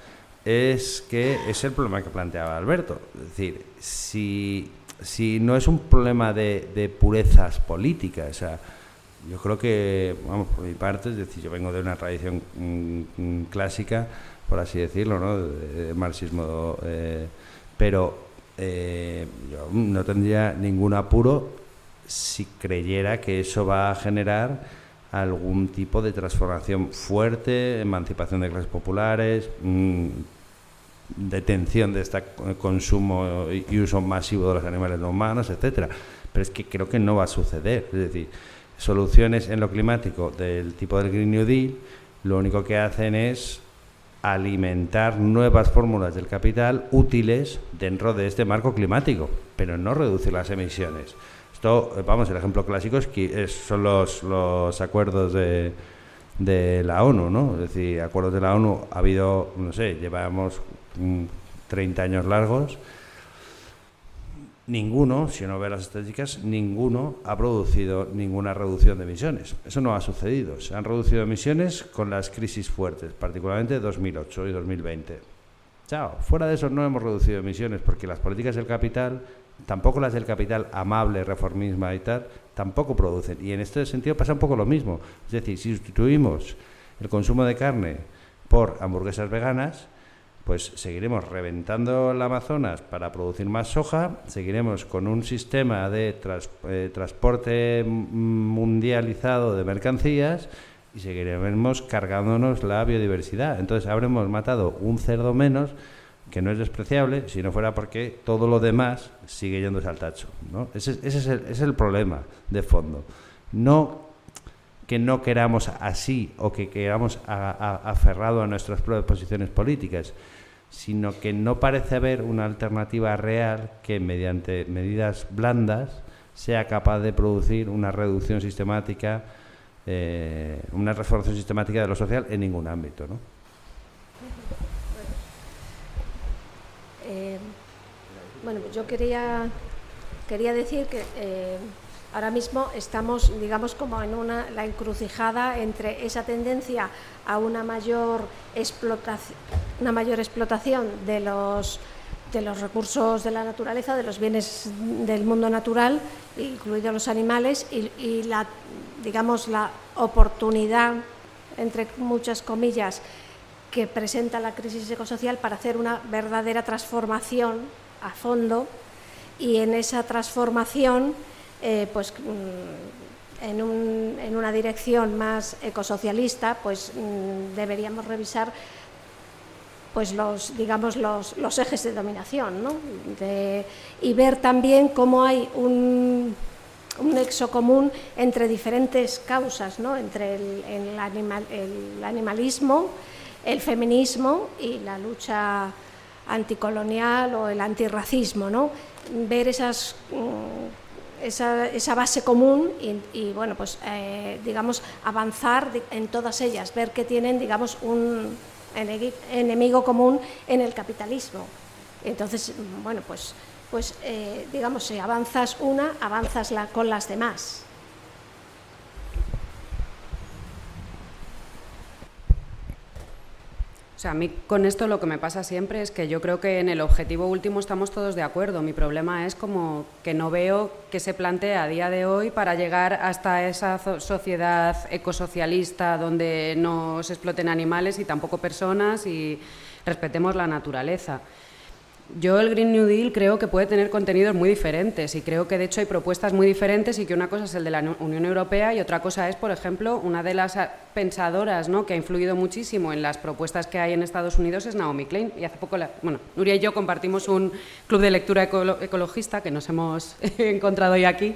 es que es el problema que planteaba Alberto. Es decir, si, si no es un problema de, purezas políticas, o sea, yo creo que, vamos, por mi parte, es decir, yo vengo de una tradición mm, mm, clásica por así decirlo, ¿no? de, marxismo. Eh, pero eh, yo no tendría ningún apuro si creyera que eso va a generar algún tipo de transformación fuerte, emancipación de clases populares, mm, detención de este consumo y uso masivo de los animales no humanos, etcétera. Pero es que creo que no va a suceder. Es decir, soluciones en lo climático del tipo del Green New Deal, lo único que hacen es alimentar nuevas fórmulas del capital útiles dentro de este marco climático, pero no reducir las emisiones. Esto, eh, vamos, el ejemplo clásico es que son los, los acuerdos de, de la ONU, ¿no? Es decir, acuerdos de la ONU ha habido, no sé, llevamos 30 mm, años largos ninguno, si uno ve las estadísticas, ninguno ha producido ninguna reducción de emisiones. Eso no ha sucedido. Se han reducido emisiones con las crisis fuertes, particularmente 2008 y 2020. Chao. Fuera de eso no hemos reducido emisiones porque las políticas del capital, tampoco las del capital amable, reformismo y tal, tampoco producen. Y en este sentido pasa un poco lo mismo. Es decir, si sustituimos el consumo de carne por hamburguesas veganas, pues seguiremos reventando el Amazonas para producir más soja, seguiremos con un sistema de eh, transporte mundializado de mercancías y seguiremos cargándonos la biodiversidad. Entonces habremos matado un cerdo menos, que no es despreciable, si no fuera porque todo lo demás sigue yéndose al tacho. ¿no? Ese, es, el, problema de fondo. No que no queramos así o que queramos aferrado a nuestras propias posiciones políticas, sino que no parece haber una alternativa real que mediante medidas blandas sea capaz de producir una reducción sistemática, eh, una transformación sistemática de lo social en ningún ámbito. ¿no? Eh, bueno, yo quería, quería decir que eh, ahora mismo estamos, digamos, como en una, la encrucijada entre esa tendencia a una mayor explotación, una mayor explotación de los, de los recursos de la naturaleza, de los bienes del mundo natural, incluidos los animales, y, la, digamos, la oportunidad, entre muchas comillas, que presenta la crisis ecosocial para hacer una verdadera transformación a fondo y en esa transformación eh, pues, mm, en, una dirección más ecosocialista, pues mm, deberíamos revisar pues los digamos los, ejes de dominación y ver también cómo hay un, nexo común entre diferentes causas entre el, animalismo el feminismo y la lucha anticolonial o el antirracismo ¿no? ver esas mm, esa, base común y, bueno, pues eh, digamos avanzar en todas ellas, ver que tienen digamos un enemigo común en el capitalismo. Entonces, bueno, pues, pues eh, digamos, si avanzas una, avanzas la, con las demás. O sea, a mí con esto lo que me pasa siempre es que yo creo que en el objetivo último estamos todos de acuerdo. Mi problema es como que no veo que se plantee a día de hoy para llegar hasta esa sociedad ecosocialista donde no se exploten animales y tampoco personas y respetemos la naturaleza. Yo el Green New Deal creo que puede tener contenidos muy diferentes y creo que de hecho hay propuestas muy diferentes y que una cosa es el de la Unión Europea y otra cosa es, por ejemplo, una de las pensadoras ¿no? que ha influido muchísimo en las propuestas que hay en Estados Unidos es Naomi Klein. Y hace poco, bueno, Nuria y yo compartimos un club de lectura ecologista que nos hemos encontrado hoy aquí.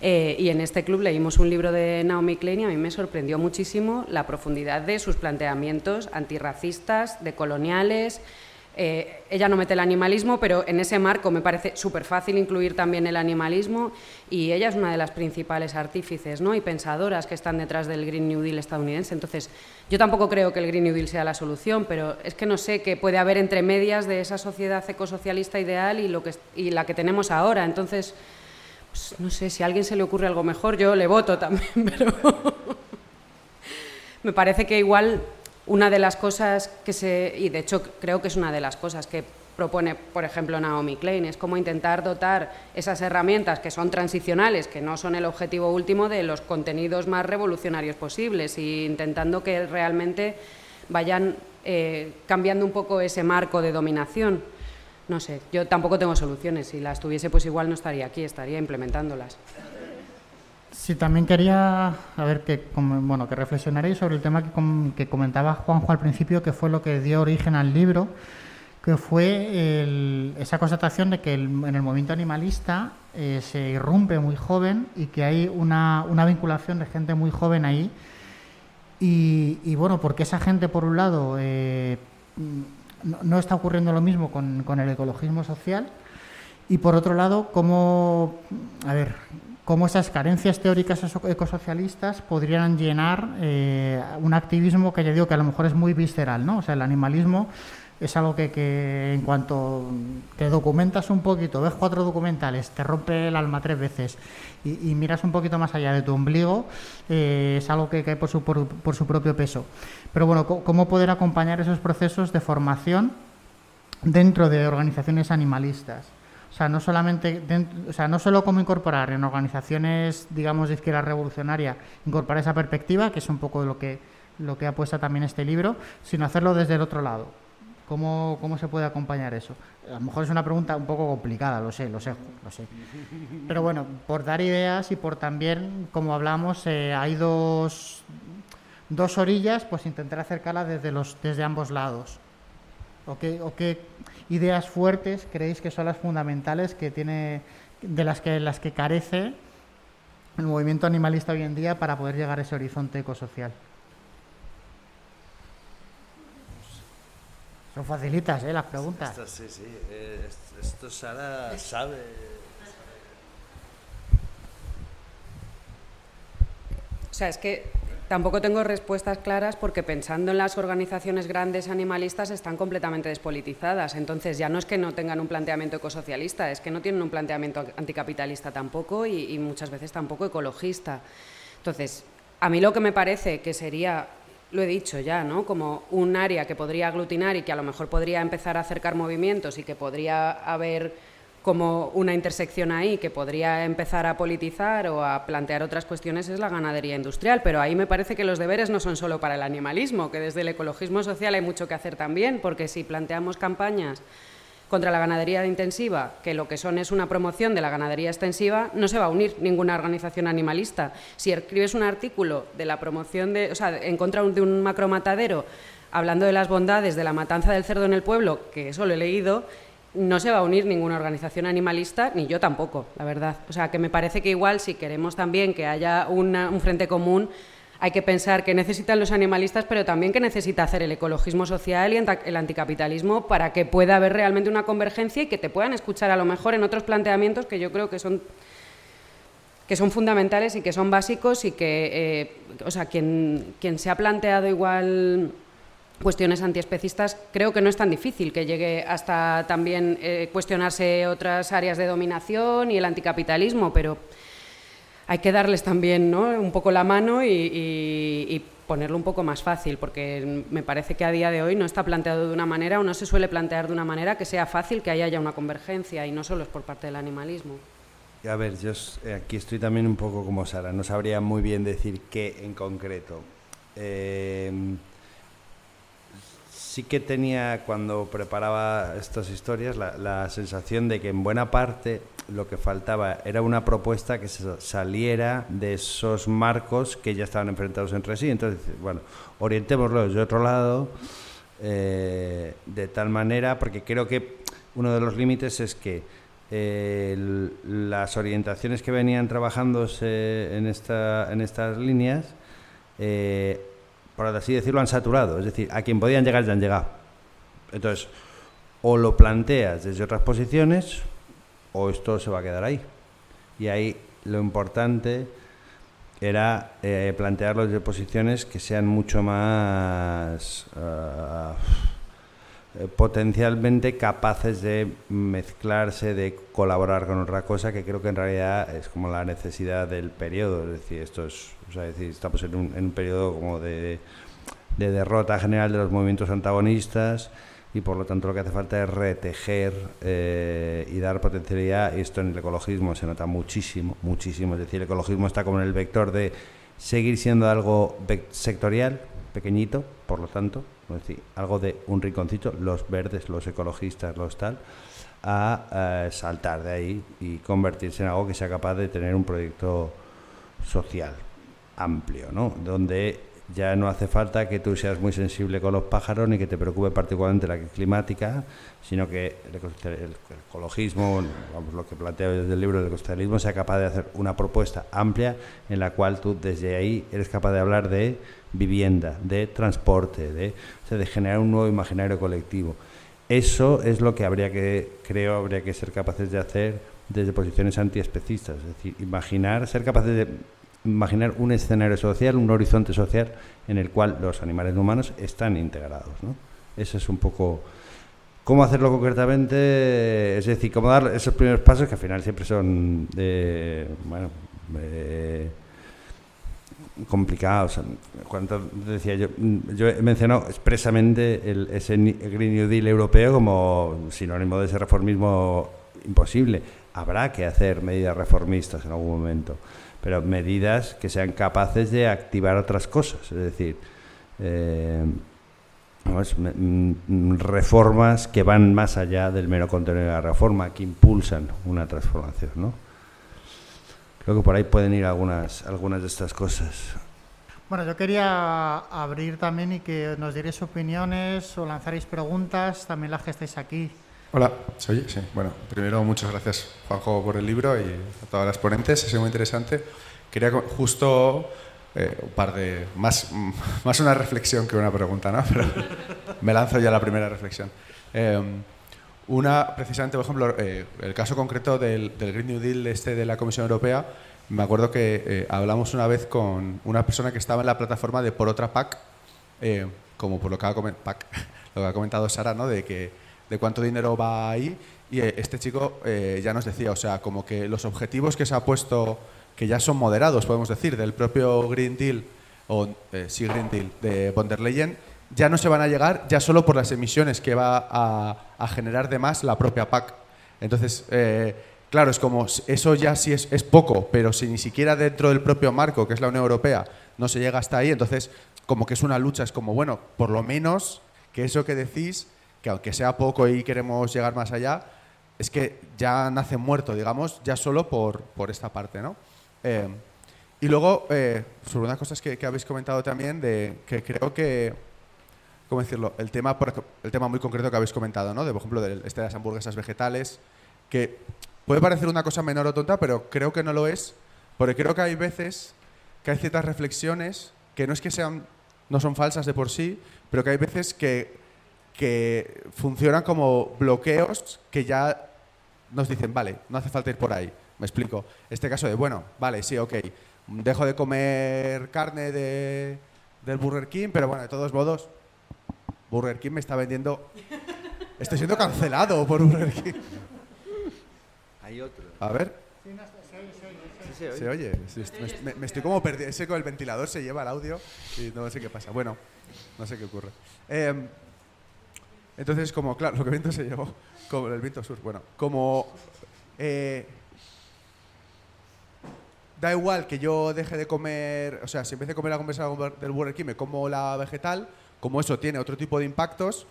Eh, y en este club leímos un libro de Naomi Klein y a mí me sorprendió muchísimo la profundidad de sus planteamientos antirracistas, decoloniales, eh, ella no mete el animalismo, pero en ese marco me parece súper fácil incluir también el animalismo y ella es una de las principales artífices ¿no? y pensadoras que están detrás del Green New Deal estadounidense. Entonces, yo tampoco creo que el Green New Deal sea la solución, pero es que no sé qué puede haber entre medias de esa sociedad ecosocialista ideal y, lo que, y la que tenemos ahora. Entonces, pues, no sé, si a alguien se le ocurre algo mejor, yo le voto también, pero me parece que igual una de las cosas que se, y de hecho creo que es una de las cosas que propone, por ejemplo, Naomi Klein, es como intentar dotar esas herramientas que son transicionales, que no son el objetivo último de los contenidos más revolucionarios posibles, e intentando que realmente vayan eh, cambiando un poco ese marco de dominación. No sé, yo tampoco tengo soluciones, si las tuviese pues igual no estaría aquí, estaría implementándolas. Sí, también quería a ver que bueno que reflexionaréis sobre el tema que, comentaba Juanjo al principio, que fue lo que dio origen al libro, que fue esa constatación de que en el movimiento animalista eh, se irrumpe muy joven y que hay una, vinculación de gente muy joven ahí. Y, bueno, porque esa gente, por un lado, eh, no, está ocurriendo lo mismo con, con el ecologismo social. Y por otro lado, cómo, a ver, cómo esas carencias teóricas ecosocialistas podrían llenar eh, un activismo que ya digo que a lo mejor es muy visceral, ¿no? O sea, el animalismo es algo que, en cuanto te documentas un poquito, ves cuatro documentales, te rompe el alma tres veces y, miras un poquito más allá de tu ombligo, eh, es algo que cae por su, por su propio peso. Pero bueno, ¿cómo poder acompañar esos procesos de formación dentro de organizaciones animalistas? Sea, no solamente, o sea, no solo cómo incorporar en organizaciones, digamos, de izquierda revolucionaria, incorporar esa perspectiva, que es un poco lo que, lo que apuesta también este libro, sino hacerlo desde el otro lado. ¿Cómo, ¿Cómo se puede acompañar eso? A lo mejor es una pregunta un poco complicada, lo sé, lo sé, lo sé. Pero bueno, por dar ideas y por también, como hablamos, eh, hay dos, dos orillas, pues intentar acercarla desde, los, desde ambos lados. ¿O qué, o qué, ideas fuertes creéis que son las fundamentales que tiene, de las que, las que carece el movimiento animalista hoy en día para poder llegar a ese horizonte ecosocial? Son facilitas, ¿eh? Las preguntas. Esto, sí, sí. Eh, esto Sara sabe. O sea, es que Tampoco tengo respuestas claras porque pensando en las organizaciones grandes animalistas están completamente despolitizadas. Entonces ya no es que no tengan un planteamiento ecosocialista, es que no tienen un planteamiento anticapitalista tampoco y, muchas veces tampoco ecologista. Entonces, a mí lo que me parece que sería lo he dicho ya, ¿no? Como un área que podría aglutinar y que a lo mejor podría empezar a acercar movimientos y que podría haber como una intersección ahí que podría empezar a politizar o a plantear otras cuestiones es la ganadería industrial, pero ahí me parece que los deberes no son solo para el animalismo, que desde el ecologismo social hay mucho que hacer también, porque si planteamos campañas contra la ganadería intensiva, que lo que son es una promoción de la ganadería extensiva, no se va a unir ninguna organización animalista. Si escribes un artículo de la promoción de, o sea, en contra de un macromatadero, hablando de las bondades de la matanza del cerdo en el pueblo, que eso lo he leído, no se va a unir ninguna organización animalista, ni yo tampoco, la verdad. O sea, que me parece que igual si queremos también que haya un frente común, hay que pensar que necesitan los animalistas, pero también que necesita hacer el ecologismo social y el anticapitalismo para que pueda haber realmente una convergencia y que te puedan escuchar a lo mejor en otros planteamientos que yo creo que son que son fundamentales y que son básicos y que, eh, o sea, quien se ha planteado igual cuestiones antiespecistas, creo que no es tan difícil que llegue hasta también eh, cuestionarse otras áreas de dominación y el anticapitalismo, pero hay que darles también ¿no? un poco la mano y, ponerlo un poco más fácil, porque me parece que a día de hoy no está planteado de una manera o no se suele plantear de una manera que sea fácil que haya ya una convergencia y no solo es por parte del animalismo. A ver, yo aquí estoy también un poco como Sara, no sabría muy bien decir qué en concreto. Eh, sí que tenía, cuando preparaba estas historias, la, sensación de que en buena parte lo que faltaba era una propuesta que saliera de esos marcos que ya estaban enfrentados entre sí. Entonces, bueno, orientémoslo de otro lado, eh, de tal manera, porque creo que uno de los límites es que eh, las orientaciones que venían trabajándose en, esta, en estas líneas eh, por así decirlo, han saturado. Es decir, a quien podían llegar ya han llegado. Entonces, o lo planteas desde otras posiciones o esto se va a quedar ahí. Y ahí lo importante era eh, plantearlo desde posiciones que sean mucho más eh, potencialmente capaces de mezclarse, de colaborar con otra cosa, que creo que en realidad es como la necesidad del periodo. Es decir, esto es o sea, decir, estamos en un, en un periodo como de, de, derrota general de los movimientos antagonistas y por lo tanto lo que hace falta es retejer eh, y dar potencialidad. Y esto en el ecologismo se nota muchísimo, muchísimo. Es decir, el ecologismo está como en el vector de seguir siendo algo sectorial, pequeñito, por lo tanto, es decir, algo de un rinconcito, los verdes, los ecologistas, los tal, a eh, saltar de ahí y convertirse en algo que sea capaz de tener un proyecto social amplio, ¿no? Donde ya no hace falta que tú seas muy sensible con los pájaros ni que te preocupe particularmente la climática, sino que el, ecologismo, vamos, lo que planteo desde el libro del ecologismo, sea capaz de hacer una propuesta amplia en la cual tú desde ahí eres capaz de hablar de vivienda, de transporte, de, de generar un nuevo imaginario colectivo. Eso es lo que habría que, creo, habría que ser capaces de hacer desde posiciones antiespecistas, es decir, imaginar, ser capaces de imaginar un escenario social, un horizonte social en el cual los animales humanos están integrados. ¿no? Eso es un poco... ¿Cómo hacerlo concretamente? Es decir, cómo dar esos primeros pasos que al final siempre son, bueno, complicados. Cuando decía yo, yo he mencionado expresamente el, ese Green New Deal europeo como sinónimo de ese reformismo imposible. Habrá que hacer medidas reformistas en algún momento pero medidas que sean capaces de activar otras cosas, es decir, eh, mm, reformas que van más allá del mero contenido de la reforma, que impulsan una transformación, ¿no? Creo que por ahí pueden ir algunas, algunas de estas cosas. Bueno, yo quería abrir también y que nos dierais opiniones o lanzaréis preguntas, también las que estáis aquí. Hola, soy sí. Bueno, primero muchas gracias Juanjo por el libro y a todas las ponentes, ha sido muy interesante. Quería justo eh, un par de más más una reflexión que una pregunta, ¿no? Pero me lanzo ya la primera reflexión. Em, una, precisamente, por ejemplo, eh, el caso concreto del, Green New Deal este de la Comisión Europea, me acuerdo que eh, hablamos una vez con una persona que estaba en la plataforma de Por Otra PAC, como por lo que ha, PAC, lo que ha comentado Sara, ¿no? De que de cuánto dinero va ahí. Y eh, este chico eh, ya nos decía, o sea, como que los objetivos que se ha puesto, que ya son moderados, podemos decir, del propio Green Deal, o eh, sí, Green Deal, de von der Leyen, ya no se van a llegar ya solo por las emisiones que va a, generar de más la propia PAC. Entonces, claro, es como, eso ya sí es, es poco, pero si ni siquiera dentro del propio marco, que es la Unión Europea, no se llega hasta ahí, entonces como que es una lucha, es como, bueno, por lo menos que eso que decís que aunque sea poco y queremos llegar más allá, es que ya nace muerto, digamos, ya solo por, por esta parte, ¿no? Eh, y luego, eh, sobre unas cosas que, que, habéis comentado también, de que creo que, ¿cómo decirlo? El tema, el tema muy concreto que habéis comentado, ¿no? De, por ejemplo, de, este de las hamburguesas vegetales, que puede parecer una cosa menor o tonta, pero creo que no lo es, porque creo que hay veces que hay ciertas reflexiones que no es que sean, no son falsas de por sí, pero que hay veces que que funcionan como bloqueos que ya nos dicen, vale, no hace falta ir por ahí. Me explico. Este caso de, bueno, vale, sí, ok, dejo de comer carne de, del Burger King, pero bueno, de todos modos, Burger King me está vendiendo... Estoy siendo cancelado por Burger King. Hay otro. A ver, Sí, se oye. se oye. Sí, me, me estoy como perdiendo. Ese con el ventilador se lleva el audio y no sé qué pasa. Bueno, no sé qué ocurre. Em, entonces, como, claro, lo que viento se llevó, como el viento sur. Bueno, como... eh, da igual que yo deje de comer, o sea, si empecé a comer la conversación del Burger King, me como la vegetal, como eso tiene otro tipo de impactos,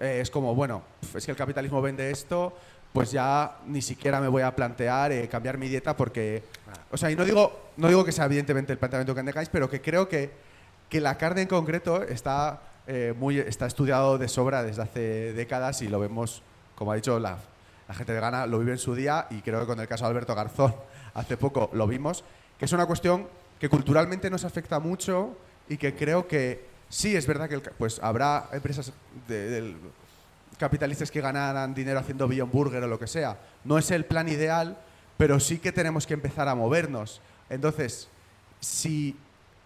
eh, es como, bueno, es que el capitalismo vende esto, pues ya ni siquiera me voy a plantear eh, cambiar mi dieta porque, o sea, y no digo, no digo que sea evidentemente el planteamiento que tengáis, pero que creo que, que la carne en concreto está, eh, muy, está estudiado de sobra desde hace décadas y lo vemos, como ha dicho la, la gente vegana, lo vive en su día y creo que con el caso de Alberto Garzón hace poco lo vimos, que es una cuestión que culturalmente nos afecta mucho y que creo que sí es verdad que pues habrá empresas de- capitalistas que ganarán dinero haciendo Beyond Burger o lo que sea. No es el plan ideal, pero sí que tenemos que empezar a movernos. Entonces, si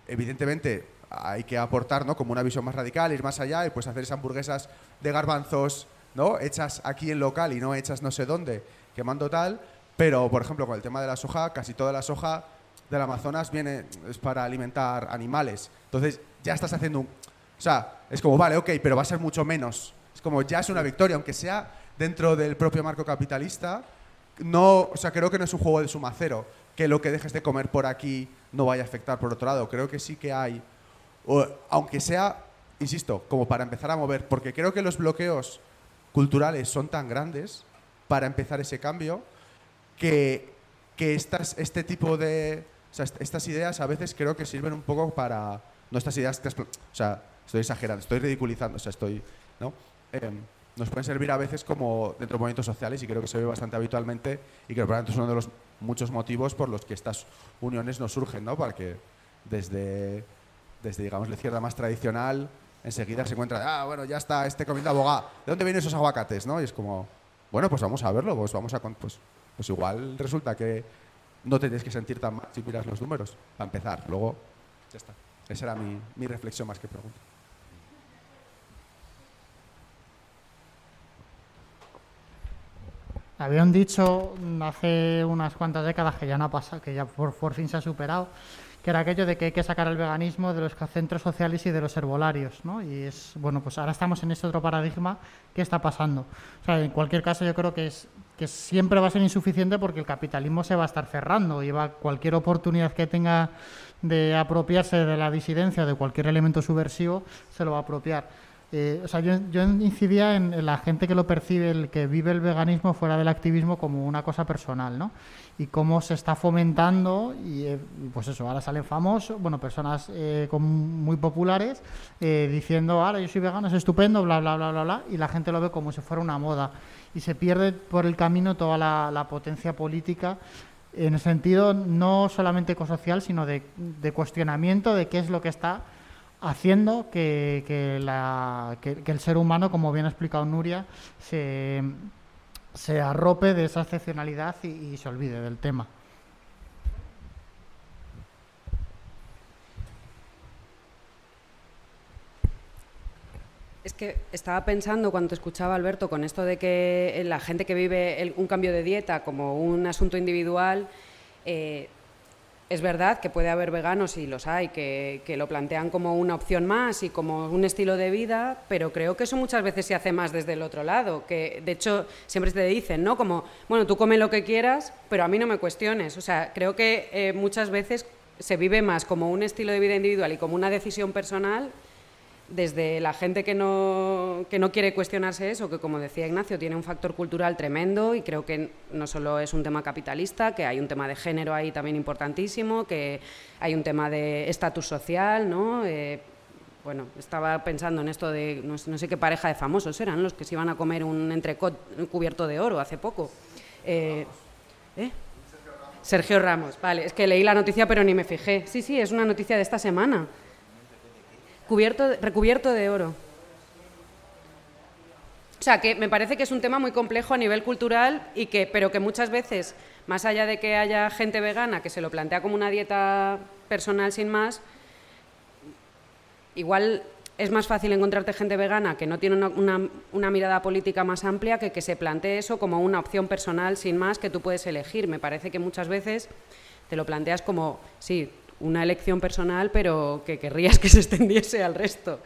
evidentemente hay que aportar ¿no? como una visión más radical, ir más allá y pues hacer esas hamburguesas de garbanzos ¿no? hechas aquí en local y no hechas no sé dónde, quemando tal. Pero, por ejemplo, con el tema de la soja, casi toda la soja del Amazonas viene es para alimentar animales. Entonces, ya estás haciendo un... O sea, es como, vale, ok, pero va a ser mucho menos. Es como, ya es una victoria, aunque sea dentro del propio marco capitalista. No, o sea, creo que no es un juego de suma cero, que lo que dejes de comer por aquí no vaya a afectar por otro lado. Creo que sí que hay, aunque sea, insisto, como para empezar a mover, porque creo que los bloqueos culturales son tan grandes para empezar ese cambio que, que estas, este tipo de. Estas ideas a veces creo que sirven un poco para. No ideas O sea, estoy exagerando, estoy ridiculizando, o sea, estoy. ¿No? Em, nos pueden servir a veces como dentro de movimientos sociales y creo que se ve bastante habitualmente y que es uno de los muchos motivos por los que estas uniones no surgen, ¿no? Para que desde, desde digamos, la izquierda más tradicional enseguida se encuentra, ah, bueno, ya está este comiendo abogado, ¿de dónde vienen esos aguacates, no? Y es como, bueno, pues vamos a verlo, pues vamos a, pues, pues igual resulta que no te que sentir tan mal si miras los números, para empezar, luego ya está. Esa era mi, mi reflexión más que pregunta. Habían dicho mm, hace unas cuantas décadas que ya no ha pasado, que ya por, por fin se ha superado, que era aquello de que hay que sacar el veganismo de los centros sociales y de los herbolarios, ¿no? Y es, bueno, pues ahora estamos en este otro paradigma, ¿qué está pasando? O sea, en cualquier caso yo creo que es que siempre va a ser insuficiente porque el capitalismo se va a estar cerrando y va cualquier oportunidad que tenga de apropiarse de la disidencia de cualquier elemento subversivo se lo va a apropiar. Eh, o sea, yo, yo incidía en, la gente que lo percibe, el que vive el veganismo fuera del activismo como una cosa personal, ¿no? Y cómo se está fomentando, y eh, pues eso, ahora salen famosos, bueno, personas eh, con- muy populares eh, diciendo, ahora yo soy vegano, es estupendo, bla, bla, bla, bla, bla, y la gente lo ve como si fuera una moda. Y se pierde por el camino toda la, la potencia política en el sentido no solamente ecosocial, sino de, de cuestionamiento de qué es lo que está haciendo que, que el ser humano, como bien ha explicado Nuria, se, se arrope de esa excepcionalidad y, se olvide del tema. Es que estaba pensando cuando te escuchaba Alberto con esto de que la gente que vive un cambio de dieta como un asunto individual, eh, es verdad que puede haber veganos y los hay que, que lo plantean como una opción más y como un estilo de vida, pero creo que eso muchas veces se hace más desde el otro lado, que de hecho siempre te dicen, ¿no? Como, bueno, tú come lo que quieras, pero a mí no me cuestiones. O sea, creo que eh, muchas veces se vive más como un estilo de vida individual y como una decisión personal desde la gente que no, que no quiere cuestionarse eso, que como decía Ignacio, tiene un factor cultural tremendo y creo que no solo es un tema capitalista, que hay un tema de género ahí también importantísimo, que hay un tema de estatus social, ¿no? Eh, bueno, estaba pensando en esto de, no, sé- qué pareja de famosos eran los que se iban a comer un entrecot cubierto de oro hace poco. Eh, ¿eh? Sergio Ramos, vale, es que leí la noticia pero ni me fijé. Sí, sí, es una noticia de esta semana. Recubierto de oro. O sea, que me parece que es un tema muy complejo a nivel cultural y que, pero que muchas veces, más allá de que haya gente vegana que se lo plantea como una dieta personal sin más, igual es más fácil encontrarte gente vegana que no tiene una, mirada política más amplia que que se plantee eso como una opción personal sin más que tú puedes elegir. Me parece que muchas veces te lo planteas como, sí, una elección personal, pero que querrías que se extendiese al resto.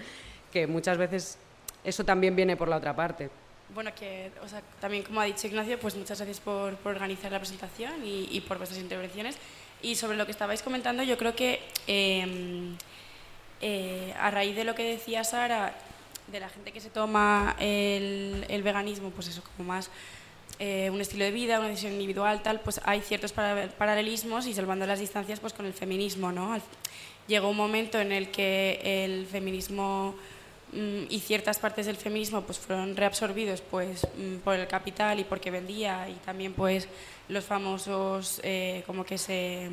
Que muchas veces eso también viene por la otra parte. Bueno, que también como ha dicho Ignacio, pues muchas gracias por, por organizar la presentación y, por vuestras intervenciones. Y sobre lo que estabais comentando, yo creo que em, eh, a raíz de lo que decía Sara, de la gente que se toma el, el veganismo, pues eso, como más eh, un estilo de vida, una decisión individual, tal, pues hay ciertos paralelismos y salvando las distancias pues con el feminismo, ¿no? Llegó un momento en el que el feminismo mm, y ciertas partes del feminismo pues fueron reabsorbidos pues mm, por el capital y porque vendía y también pues los famosos eh, como que se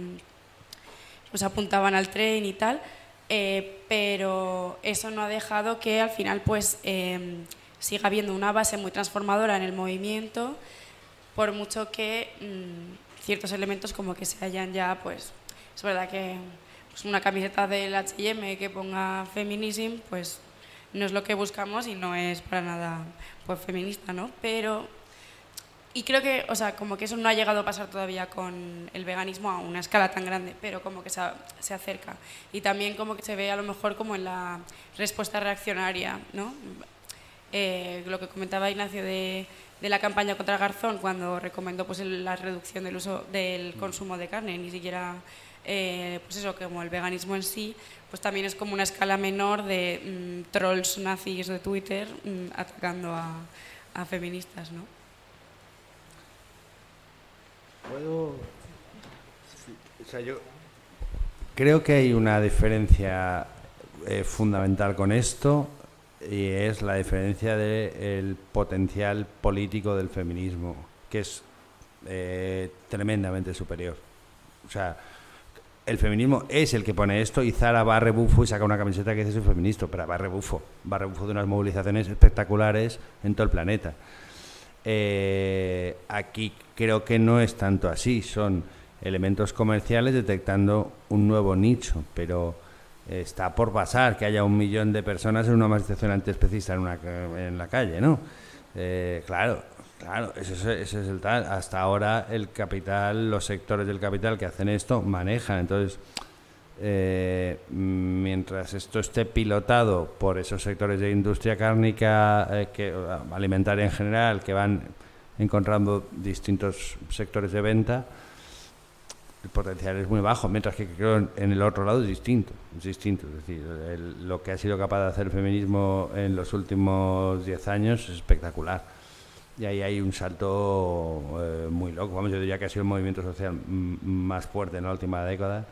pues apuntaban al tren y tal eh, pero eso no ha dejado que al final pues em, siga habiendo una base muy transformadora en el movimiento por mucho que mm, ciertos elementos como que se hayan ya, pues, es verdad que pues, una camiseta del H&M que ponga feminism, pues no es lo que buscamos y no es para nada pues, feminista, ¿no? Pero, y creo que, o sea, como que eso no ha llegado a pasar todavía con el veganismo a una escala tan grande, pero como que se, se acerca. Y también como que se ve a lo mejor como en la respuesta reaccionaria, ¿no? Eh, lo que comentaba Ignacio de de la campaña contra Garzón cuando recomendó pues la reducción del uso del consumo de carne, ni siquiera eh, pues eso como el veganismo en sí, pues también es como una escala menor de mm, trolls nazis de Twitter mm, atacando a, feministas, ¿no? Puedo, o sea, yo creo que hay una diferencia eh, fundamental con esto y es la diferencia del potencial político del feminismo, que es eh, tremendamente superior. O sea, el feminismo es el que pone esto y Zara va a rebufo y saca una camiseta que dice soy feminista, pero va a rebufo, va a rebufo de unas movilizaciones espectaculares en todo el planeta. Eh, aquí creo que no es tanto así, son elementos comerciales detectando un nuevo nicho, pero está por pasar que haya un millón de personas en una manifestación antiespecista en, una, en la calle, ¿no? Eh, claro, claro, ese, es el tal. Hasta ahora el capital, los sectores del capital que hacen esto manejan. Entonces, eh, mientras esto esté pilotado por esos sectores de industria cárnica, eh, que, alimentaria en general, que van encontrando distintos sectores de venta, el potencial es muy bajo, mientras que creo en el otro lado es distinto, es distinto. Es decir, lo que ha sido capaz de hacer el feminismo en los últimos 10 años es espectacular. Y ahí hay un salto eh, muy loco. Vamos, yo diría que ha sido el movimiento social más fuerte en la última década.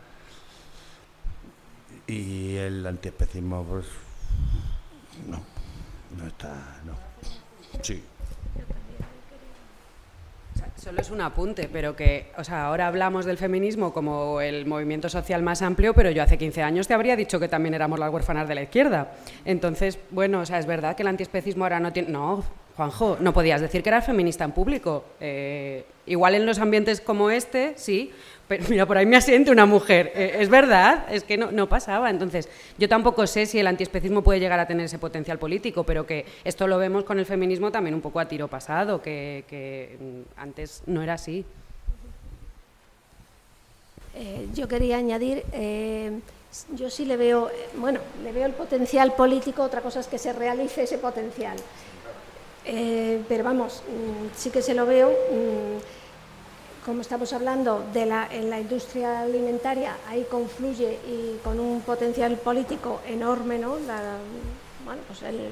Y el antiespecismo, pues, no, no está, no. Sí. Solo es un apunte, pero que, o sea, ahora hablamos del feminismo como el movimiento social más amplio, pero yo hace 15 años te habría dicho que también éramos las huérfanas de la izquierda. Entonces, bueno, o sea, es verdad que el antiespecismo ahora no tiene... No, Juanjo, no podías decir que eras feminista en público. Eh, igual en los ambientes como este, sí, pero mira, por ahí me asiente una mujer. Eh, es verdad, es que no, pasaba. Entonces, yo tampoco sé si el antiespecismo puede llegar a tener ese potencial político, pero que esto lo vemos con el feminismo también un poco a tiro pasado, que, mm, antes no era así. Eh, yo quería añadir, yo sí le veo, bueno, le veo el potencial político, otra cosa es que se realice ese potencial. Eh, pero vamos, mm, sí que se lo veo, mm, como estamos hablando de la, en la industria alimentaria, ahí confluye y con un potencial político enorme, ¿no? bueno, pues el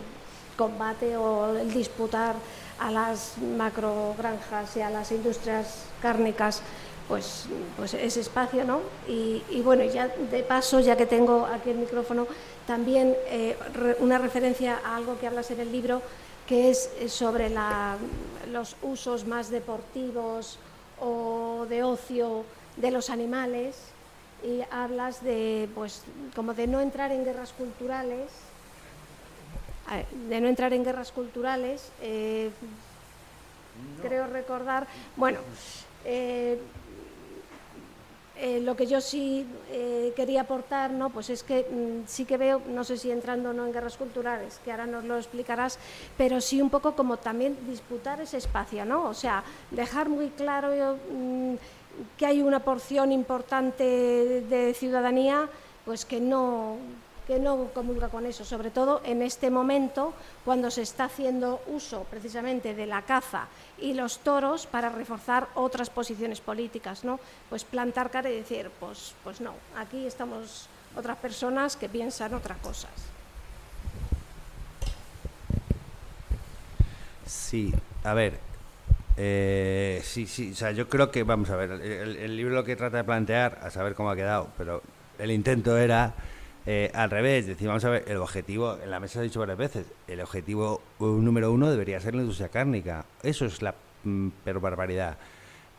combate o el disputar a las macrogranjas y a las industrias cárnicas pues, pues ese espacio, ¿no? Y, bueno, ya de paso, ya que tengo aquí el micrófono, también eh, una referencia a algo que hablas en el libro, que es eh, sobre los usos más deportivos o de ocio de los animales y hablas de pues como de no entrar en guerras culturales de no entrar en guerras culturales eh, creo recordar bueno eh, eh, lo que yo sí eh, quería aportar, ¿no? Pues es que mm, sí que veo, no sé si entrando o no en guerras culturales, que ahora nos lo explicarás, pero sí un poco como también disputar ese espacio, ¿no? O sea, dejar muy claro mm, que hay una porción importante de ciudadanía, pues que no que no comulga con eso, sobre todo en este momento cuando se está haciendo uso precisamente de la caza y los toros para reforzar otras posiciones políticas, ¿no? Pues plantar cara y decir, pues, pues no, aquí estamos otras personas que piensan otras cosas. Sí, a ver, eh, sí, sí, o sea, yo creo que, vamos a ver, el, el libro lo que trata de plantear, a saber cómo ha quedado, pero el intento era eh, al revés, vamos a ver, el objetivo, en la mesa se ha dicho varias veces, el objetivo número uno debería ser la industria cárnica. Eso es la mm, barbaridad.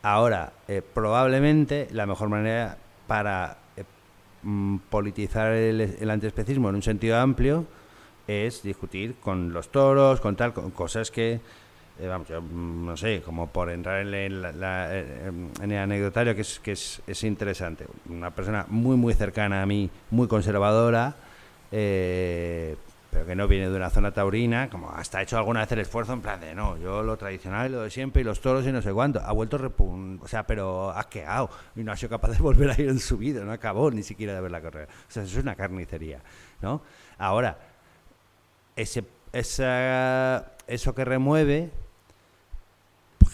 Ahora, eh, probablemente la mejor manera para eh, mm, politizar el, el, antiespecismo en un sentido amplio es discutir con los toros, con tal, con cosas que eh, vamos, yo mm, no sé, como por entrar en, en, el anecdotario que, es, que es, es, interesante. Una persona muy, muy cercana a mí, muy conservadora, eh, pero que no viene de una zona taurina, como hasta ha hecho alguna vez el esfuerzo en plan de, no, yo lo tradicional, lo de siempre, y los toros y no sé cuánto. Ha vuelto, repun o sea, pero ha quedado y no ha sido capaz de volver a ir en su vida, no acabó ni siquiera de ver la carrera. O sea, eso es una carnicería, ¿no? Ahora, ese, esa, eso que remueve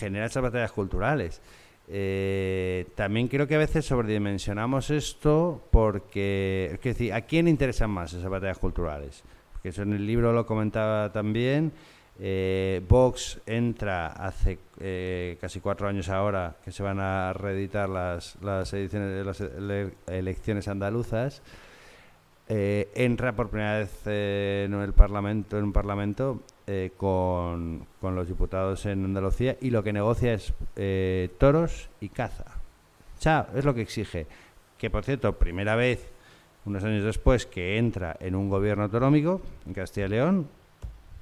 genera esas batallas culturales. Eh, también creo que a veces sobredimensionamos esto porque, es decir, ¿a quién interesan más esas batallas culturales? Porque eso en el libro lo comentaba también. Eh, Vox entra hace eh, casi cuatro años ahora que se van a reeditar las, las ediciones las elecciones andaluzas. entra por primera vez en el parlamento en un parlamento eh, con, con, los diputados en Andalucía y lo que negocia es eh, toros y caza. Chao, es lo que exige. Que por cierto, primera vez, unos años después, que entra en un gobierno autonómico, en Castilla y León,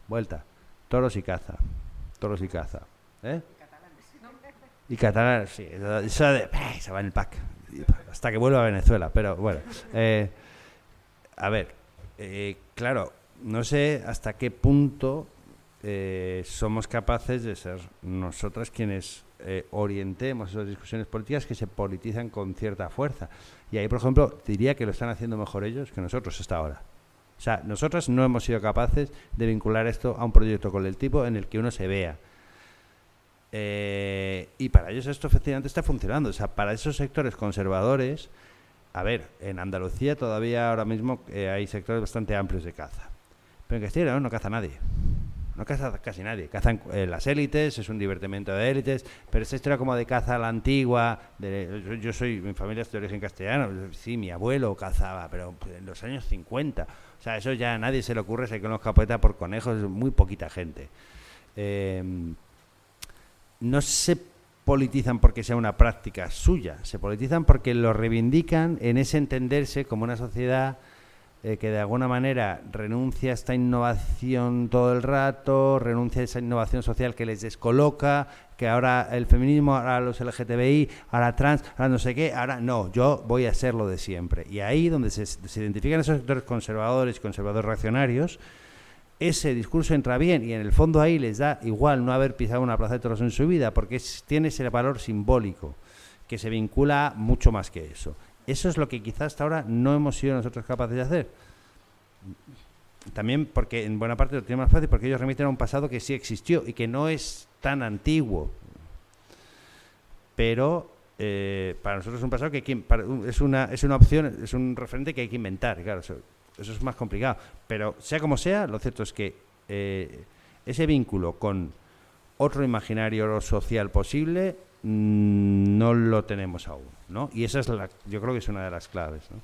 vuelta, toros y caza. Toros y caza. ¿eh? Y catalán, sí, de, se va en el pack. Hasta que vuelva a Venezuela, pero bueno. a ver, claro, no sé hasta qué punto eh, somos capaces de ser nosotras quienes eh, orientemos esas discusiones políticas que se politizan con cierta fuerza. Y ahí, por ejemplo, diría que lo están haciendo mejor ellos que nosotros hasta ahora. O sea, nosotras no hemos sido capaces de vincular esto a un proyecto colectivo en el que uno se vea. Eh, y para ellos esto efectivamente está funcionando. O sea, para esos sectores conservadores, a ver, en Andalucía todavía ahora mismo hay sectores bastante amplios de caza. Pero en Castilla y no caza nadie no caza casi nadie. Cazan eh, las élites, es un divertimento de élites, pero esta historia como de caza a la antigua, de, yo, soy, mi familia es de origen castellano, sí, mi abuelo cazaba, pero en los años 50. O sea, eso ya a nadie se le ocurre, se con los capoetas por conejos, muy poquita gente. Em, no se politizan porque sea una práctica suya, se politizan porque lo reivindican en ese entenderse como una sociedad eh, que de alguna manera renuncia a esta innovación todo el rato, renuncia a esa innovación social que les descoloca, que ahora el feminismo, ahora los LGTBI, ahora trans, ahora no sé qué, ahora no, yo voy a ser lo de siempre. Y ahí donde se, se identifican esos sectores conservadores y conservadores reaccionarios, ese discurso entra bien y en el fondo ahí les da igual no haber pisado una plaza de toros en su vida porque tiene ese valor simbólico que se vincula mucho más que eso. Eso es lo que quizás hasta ahora no hemos sido nosotros capaces de hacer. También porque en buena parte lo tiene más fácil porque ellos remiten a un pasado que sí existió y que no es tan antiguo. Pero eh, para nosotros es un pasado que, es, una, es una opción, es un referente que hay que inventar. Claro, eso, es más complicado. Pero sea como sea, lo cierto es que eh, ese vínculo con otro imaginario social posible no lo tenemos aún, ¿no? Y esa es la, yo creo que es una de las claves, ¿no?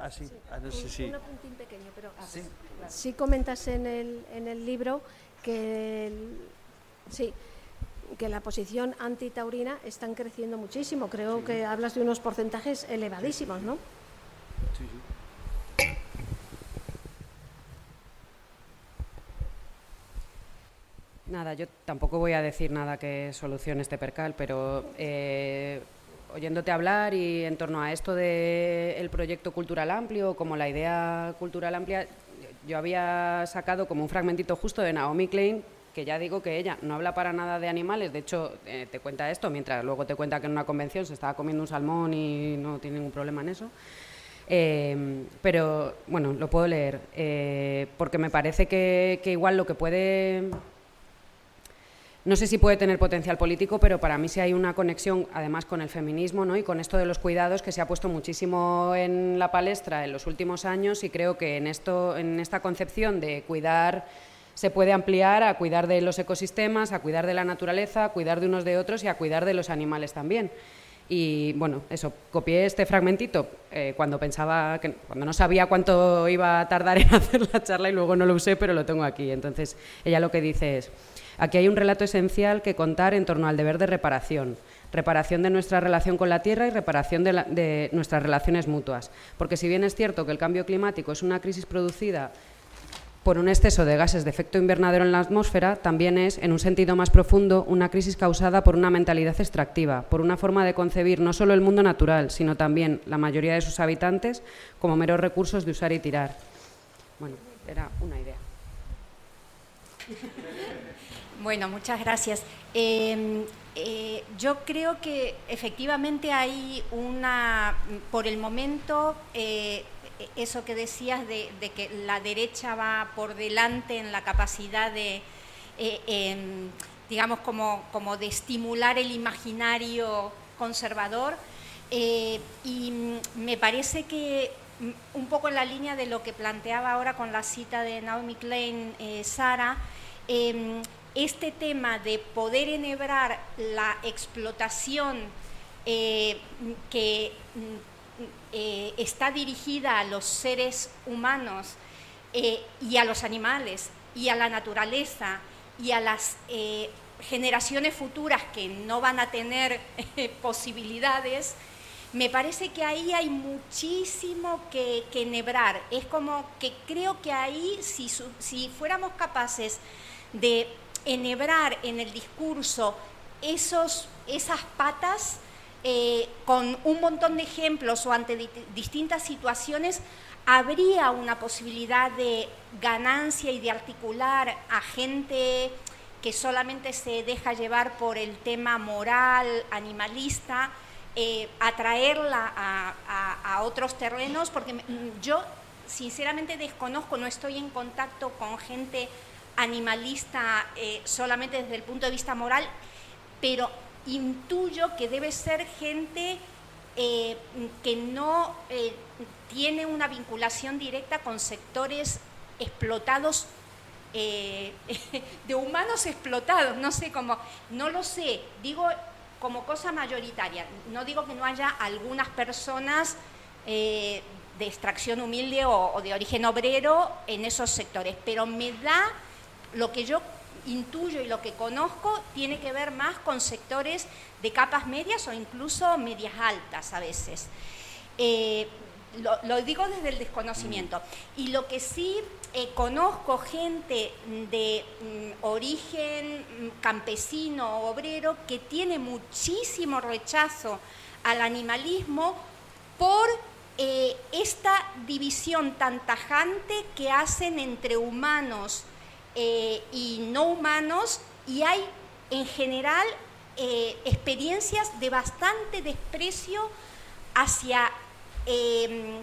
Ah, sí. Ah, no sé si... Un apuntín pequeño, pero sí, sí comentas en el, en el libro que el, sí, que la posición antitaurina están creciendo muchísimo. Creo que hablas de unos porcentajes elevadísimos, ¿no? Sí, sí. Nada, yo tampoco voy a decir nada que solucione este percal, pero eh, oyéndote hablar y en torno a esto del proyecto cultural amplio, como la idea cultural amplia, yo había sacado como un fragmentito justo de Naomi Klein, que ya digo que ella no habla para nada de animales, de hecho eh, te cuenta esto, mientras luego te cuenta que en una convención se estaba comiendo un salmón y no tiene ningún problema en eso. Eh, pero bueno, lo puedo leer, porque me parece que igual lo que puede no sé si puede tener potencial político, pero para mí sí hay una conexión, además, con el feminismo ¿no? y con esto de los cuidados que se ha puesto muchísimo en la palestra en los últimos años y creo que en, esto, en esta concepción de cuidar se puede ampliar a cuidar de los ecosistemas, a cuidar de la naturaleza, a cuidar de unos de otros y a cuidar de los animales también. Y bueno, eso, copié este fragmentito eh, cuando pensaba, que, cuando no sabía cuánto iba a tardar en hacer la charla y luego no lo usé, pero lo tengo aquí. Entonces, ella lo que dice es, Aquí hay un relato esencial que contar en torno al deber de reparación, reparación de nuestra relación con la Tierra y reparación de, nuestras relaciones mutuas. Porque si bien es cierto que el cambio climático es una crisis producida por un exceso de gases de efecto invernadero en la atmósfera, también es, en un sentido más profundo, una crisis causada por una mentalidad extractiva, por una forma de concebir no solo el mundo natural, sino también la mayoría de sus habitantes como meros recursos de usar y tirar. Bueno, era una idea. Bueno, muchas gracias. Em, eh, yo creo que efectivamente hay una, por el momento, eh, eso que decías de, que la derecha va por delante en la capacidad de, eh, em, digamos, como, como de estimular el imaginario conservador. y me parece que un poco en la línea de lo que planteaba ahora con la cita de Naomi Klein, Sara, em, este tema de poder enhebrar la explotación eh, que mm, eh, está dirigida a los seres humanos eh, y a los animales y a la naturaleza y a las generaciones futuras que no van a tener posibilidades, me parece que ahí hay muchísimo que, enhebrar. Es como que creo que ahí, si, si fuéramos capaces de enhebrar en el discurso esos, esas patas eh, con un montón de ejemplos o ante distintas situaciones, habría una posibilidad de ganancia y de articular a gente que solamente se deja llevar por el tema moral, animalista, eh, atraerla a, a, otros terrenos, porque yo sinceramente desconozco, no estoy en contacto con gente animalista eh, solamente desde el punto de vista moral, pero intuyo que debe ser gente eh, que no eh, tiene una vinculación directa con sectores explotados, de humanos explotados, no sé cómo, no lo sé, digo como cosa mayoritaria, no digo que no haya algunas personas de extracción humilde o de origen obrero en esos sectores, pero me da lo que yo intuyo y lo que conozco tiene que ver más con sectores de capas medias o incluso medias altas a veces. Eh, lo, digo desde el desconocimiento. Y lo que sí eh, conozco gente de mm, origen mm, campesino o obrero que tiene muchísimo rechazo al animalismo por eh, esta división tan tajante que hacen entre humanos eh, y no humanos y hay en general eh, experiencias de bastante desprecio hacia em,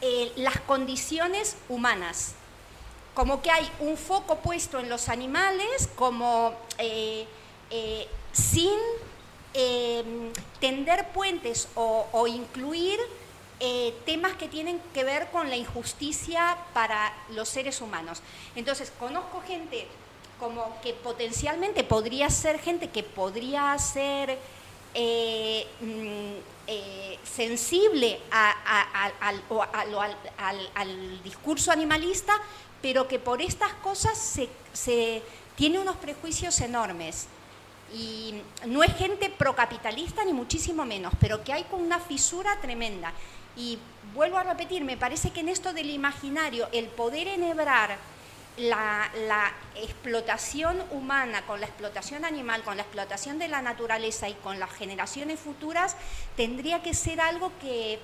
eh, las condiciones humanas. Como que hay un foco puesto en los animales, como sin em, tender puentes o incluir eh, temas que tienen que ver con la injusticia para los seres humanos. Entonces, conozco gente como que potencialmente podría ser gente que podría ser sensible al, discurso animalista, pero que por estas cosas se tiene unos prejuicios enormes y no es gente procapitalista ni muchísimo menos, pero que hay con una fisura tremenda. Y vuelvo a repetir, me parece que en esto del imaginario, el poder enhebrar la, explotación humana con la explotación animal, con la explotación de la naturaleza y con las generaciones futuras, tendría que ser algo que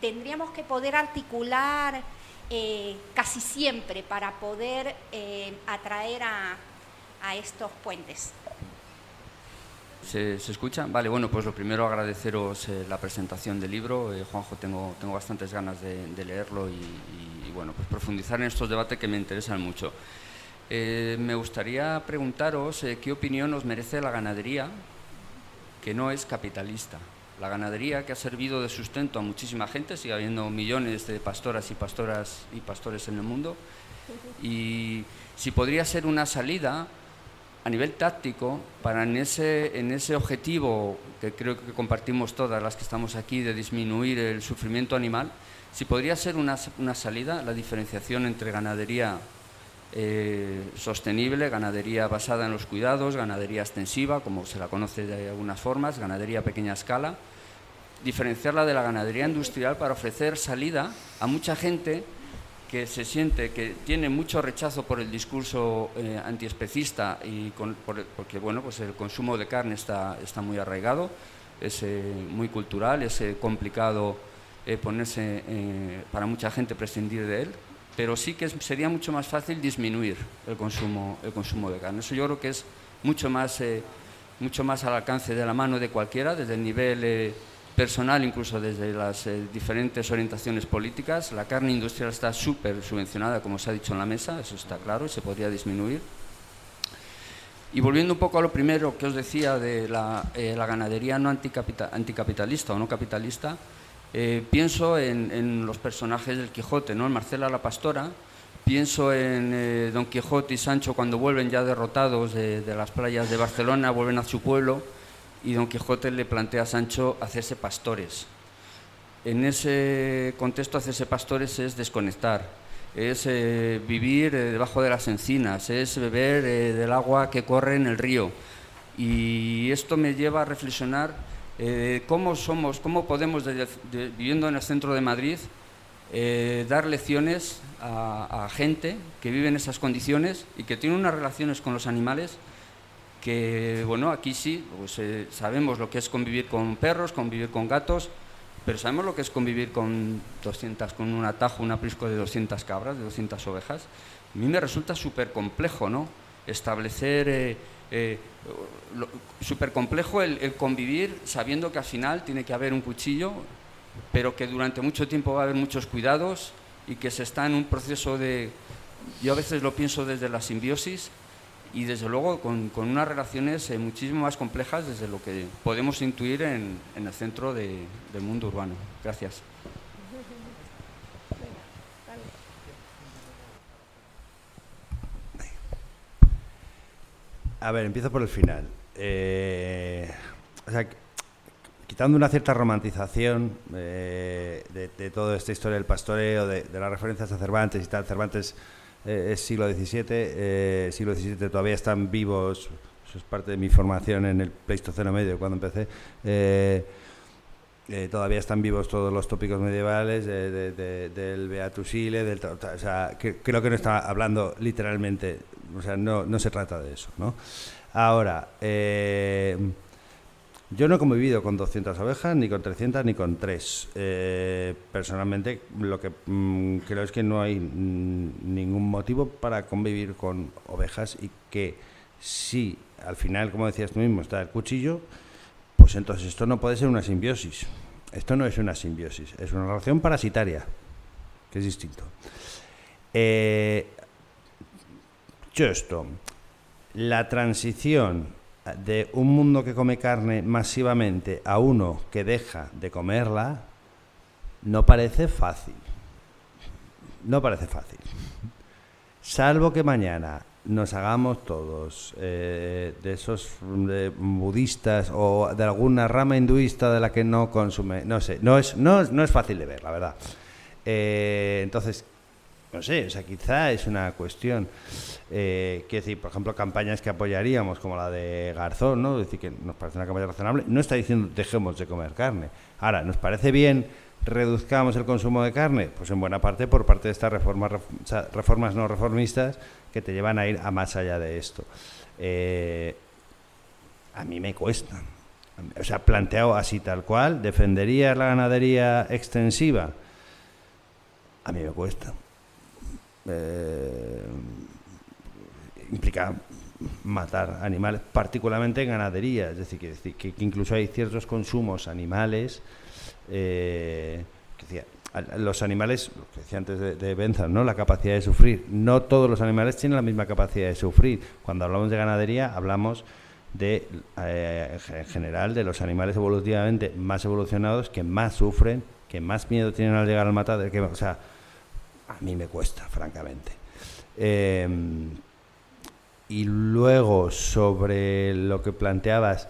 tendríamos que poder articular eh, casi siempre para poder eh, atraer a, estos puentes. ¿Se, ¿Se, escucha? Vale, bueno, pues lo primero agradeceros eh, la presentación del libro. Eh, Juanjo, tengo, tengo bastantes ganas de, leerlo y, bueno, pues profundizar en estos debates que me interesan mucho. Eh, me gustaría preguntaros qué opinión os merece la ganadería que no es capitalista. La ganadería que ha servido de sustento a muchísima gente, sigue habiendo millones de pastoras y pastoras y pastores en el mundo. Y si podría ser una salida a nivel táctico para en ese, en ese objetivo que creo que compartimos todas las que estamos aquí de disminuir el sufrimiento animal, si podría ser una, una salida la diferenciación entre ganadería eh, sostenible, ganadería basada en los cuidados, ganadería extensiva, como se la conoce de algunas formas, ganadería a pequeña escala, diferenciarla de la ganadería industrial para ofrecer salida a mucha gente que se siente que tiene mucho rechazo por el discurso eh, antiespecista y con, por, porque bueno pues el consumo de carne está, está muy arraigado, es eh, muy cultural, es eh, complicado ponerse para mucha gente prescindir de él, pero sí que es, sería mucho más fácil disminuir el consumo, el consumo de carne. Eso yo creo que es mucho más, mucho más al alcance de la mano de cualquiera, desde el nivel personal, incluso desde las eh, diferentes orientaciones políticas. La carne industrial está súper subvencionada, como se ha dicho en la mesa, eso está claro y se podría disminuir. Y volviendo un poco a lo primero que os decía de la, eh, ganadería no anticapital, anticapitalista o no capitalista, eh, pienso en, los personajes del Quijote, ¿no? en Marcela la Pastora, pienso en Don Quijote y Sancho cuando vuelven ya derrotados de, de las playas de Barcelona, vuelven a su pueblo y Don Quijote le plantea a Sancho hacerse pastores. En ese contexto, hacerse pastores es desconectar, es eh, vivir eh, debajo de las encinas, es beber eh, del agua que corre en el río. Y esto me lleva a reflexionar cómo somos, cómo podemos, de, de, viviendo en el centro de Madrid, dar lecciones a gente que vive en esas condiciones y que tiene unas relaciones con los animales que bueno, aquí sí, pues, eh, sabemos lo que es convivir con perros, convivir con gatos, pero sabemos lo que es convivir con 200, con un atajo, un aprisco de 200 cabras, de 200 ovejas. A mí me resulta súper complejo, ¿no? Establecer, eh, eh, súper complejo el, el convivir sabiendo que al final tiene que haber un cuchillo, pero que durante mucho tiempo va a haber muchos cuidados y que se está en un proceso de, yo a veces lo pienso desde la simbiosis, y desde luego con, con unas relaciones eh, muchísimo más complejas desde lo que podemos intuir en, en el centro de, del mundo urbano. Gracias. A ver, empiezo por el final. Eh, o sea, quitando una cierta romantización eh, de, de, toda esta historia del pastoreo, de, de las referencias a Cervantes y tal, Cervantes eh, es siglo XVII, eh, siglo XVII todavía están vivos, eso es parte de mi formación en el Pleistoceno medio cuando empecé, eh, todavía están vivos todos los tópicos medievales de, de, de, del o sea, creo que no está hablando literalmente, o sea, no, no se trata de eso, ¿no? Ahora, yo no he convivido con 200 ovejas, ni con 300, ni con 3. Eh, personalmente, lo que mmm, creo es que no hay mmm, ningún motivo para convivir con ovejas y que si al final, como decías tú mismo, está el cuchillo, pues entonces esto no puede ser una simbiosis. Esto no es una simbiosis, es una relación parasitaria, que es distinto. Eh, yo esto, la transición de un mundo que come carne masivamente a uno que deja de comerla, no parece fácil. No parece fácil. Salvo que mañana nos hagamos todos eh, de esos budistas o de alguna rama hinduista de la que no consume, no sé, no es, no, no es fácil de ver, la verdad. Eh, entonces, no sé, o sea, quizá es una cuestión, eh, que decir, por ejemplo, campañas que apoyaríamos, como la de Garzón, ¿no? Es decir, que nos parece una campaña razonable, no está diciendo dejemos de comer carne. Ahora, nos parece bien reduzcamos el consumo de carne? Pues en buena parte por parte de estas reformas, reformas no reformistas que te llevan a ir a más allá de esto. Eh, a mí me cuesta. O sea, planteado así tal cual, ¿defendería la ganadería extensiva? A mí me cuesta. Eh, implica matar animales, particularmente en ganadería, es decir, que, que, incluso hay ciertos consumos animales, eh, los animales, lo que decía antes de, de ¿no? la capacidad de sufrir, no todos los animales tienen la misma capacidad de sufrir. Cuando hablamos de ganadería hablamos de, eh, en general, de los animales evolutivamente más evolucionados que más sufren, que más miedo tienen al llegar al matadero, que, o sea, a mí me cuesta, francamente. Eh, y luego, sobre lo que planteabas,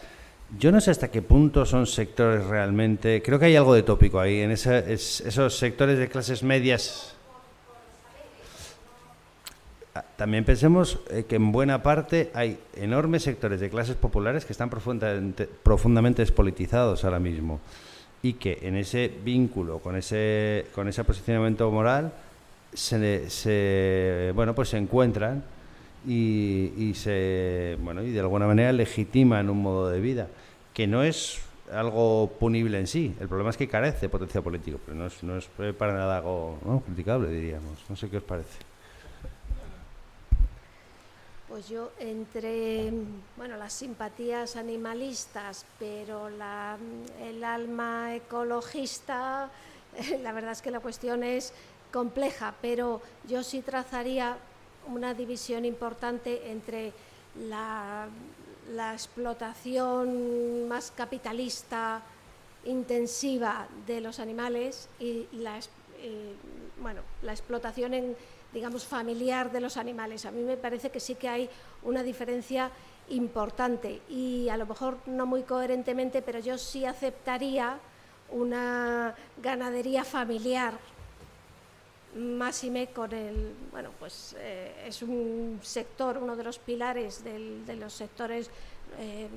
yo no sé hasta qué punto son sectores realmente. Creo que hay algo de tópico ahí, en esos sectores de clases medias. Ah, también pensemos eh, que en buena parte hay enormes sectores de clases populares que están profundamente, profundamente despolitizados ahora mismo y que en ese vínculo, con ese, con ese posicionamiento moral, se, se, bueno, pues se encuentran y, se bueno y de alguna manera legitiman un modo de vida que no es algo punible en sí. El problema es que carece de potencial político, pero no es, no es para nada algo criticable, diríamos. No sé qué os parece. Pues yo entre bueno las simpatías animalistas, pero la, el alma ecologista, la verdad es que la cuestión es compleja, pero yo sí trazaría una división importante entre la, explotación más capitalista, intensiva de los animales y la, eh, bueno, la explotación en, digamos, familiar de los animales. A mí me parece que sí que hay una diferencia importante y a lo mejor no muy coherentemente, pero yo sí aceptaría una ganadería familiar máxime con el, bueno, pues eh, es un sector, uno de los pilares de los sectores eh,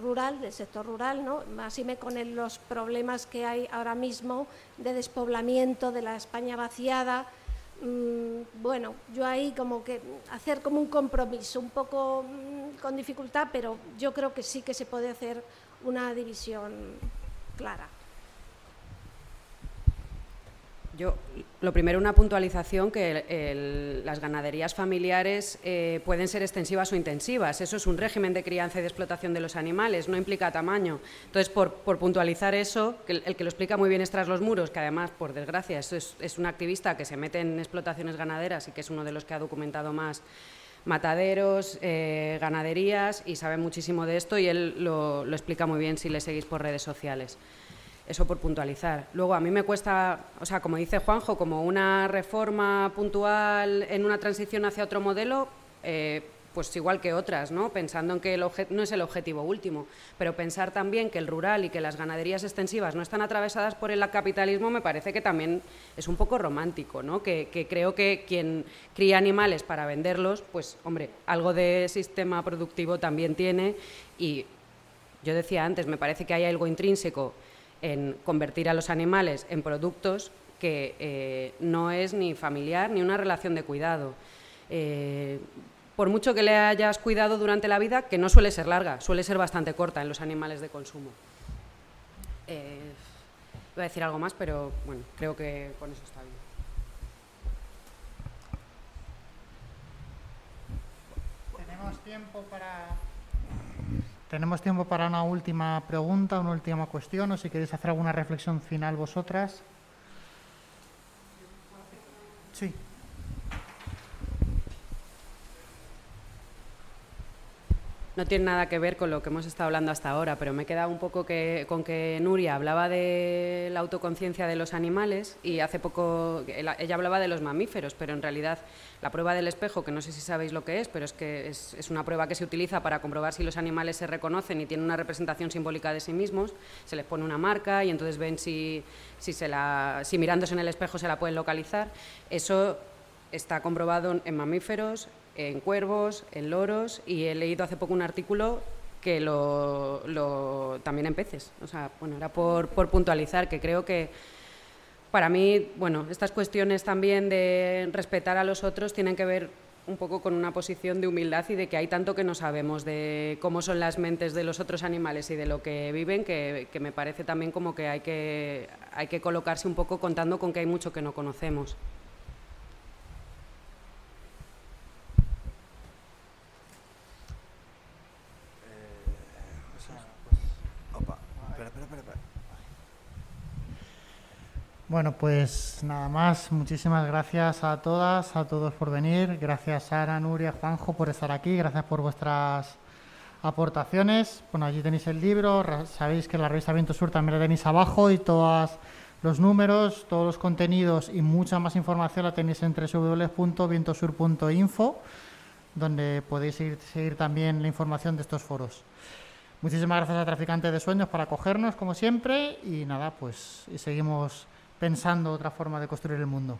rural, del sector rural, ¿no? Máxime con los problemas que hay ahora mismo de despoblamiento de la España vaciada. Mm, bueno, yo ahí como que hacer como un compromiso, un poco mm, con dificultad, pero yo creo que sí que se puede hacer una división clara. Yo, lo primero, una puntualización que las ganaderías familiares eh, pueden ser extensivas o intensivas. Eso es un régimen de crianza y de explotación de los animales, no implica tamaño. Entonces, por, puntualizar eso, el, que lo explica muy bien es Tras los Muros, que además, por desgracia, es, un activista que se mete en explotaciones ganaderas y que es uno de los que ha documentado más mataderos, eh, ganaderías y sabe muchísimo de esto y él lo explica muy bien si le seguís por redes sociales. Eso por puntualizar. Luego, a mí me cuesta, o sea, como dice Juanjo, como una reforma puntual en una transición hacia otro modelo, eh, pues igual que otras, ¿no? pensando en que el no es el objetivo último, pero pensar también que el rural y que las ganaderías extensivas no están atravesadas por el capitalismo me parece que también es un poco romántico, ¿no? que, que creo que quien cría animales para venderlos, pues hombre, algo de sistema productivo también tiene y yo decía antes, me parece que hay algo intrínseco en convertir a los animales en productos que eh, no es ni familiar ni una relación de cuidado. Eh, por mucho que le hayas cuidado durante la vida, que no suele ser larga, suele ser bastante corta en los animales de consumo. Eh, a decir algo más, pero bueno, creo que con eso está bien. Tenemos tiempo para tenemos tiempo para una última pregunta, una última cuestión, o si queréis hacer alguna reflexión final vosotras. Sí. No tiene nada que ver con lo que hemos estado hablando hasta ahora, pero me he quedado un poco que, con que Nuria hablaba de la autoconciencia de los animales y hace poco ella hablaba de los mamíferos, pero en realidad la prueba del espejo, que no sé si sabéis lo que es, pero es que es, una prueba que se utiliza para comprobar si los animales se reconocen y tienen una representación simbólica de sí mismos, se les pone una marca y entonces ven si, si, se la, si mirándose en el espejo se la pueden localizar. Eso está comprobado en mamíferos, en cuervos, en loros y he leído hace poco un artículo que lo, también en peces. O sea, bueno, era por, puntualizar que creo que para mí, bueno, estas cuestiones también de respetar a los otros tienen que ver un poco con una posición de humildad y de que hay tanto que no sabemos de cómo son las mentes de los otros animales y de lo que viven, que, me parece también como que hay, que hay que colocarse un poco contando con que hay mucho que no conocemos. Bueno, pues nada más. Muchísimas gracias a todas, a todos por venir. Gracias Sara, Nuria, Juanjo por estar aquí. Gracias por vuestras aportaciones. Bueno, allí tenéis el libro. Sabéis que la revista Viento Sur también la tenéis abajo y todos los números, todos los contenidos y mucha más información la tenéis en www.vientosur.info, donde podéis seguir, seguir también la información de estos foros. Muchísimas gracias a Traficantes de Sueños por acogernos, como siempre, y nada, pues y seguimos pensando otra forma de construir el mundo.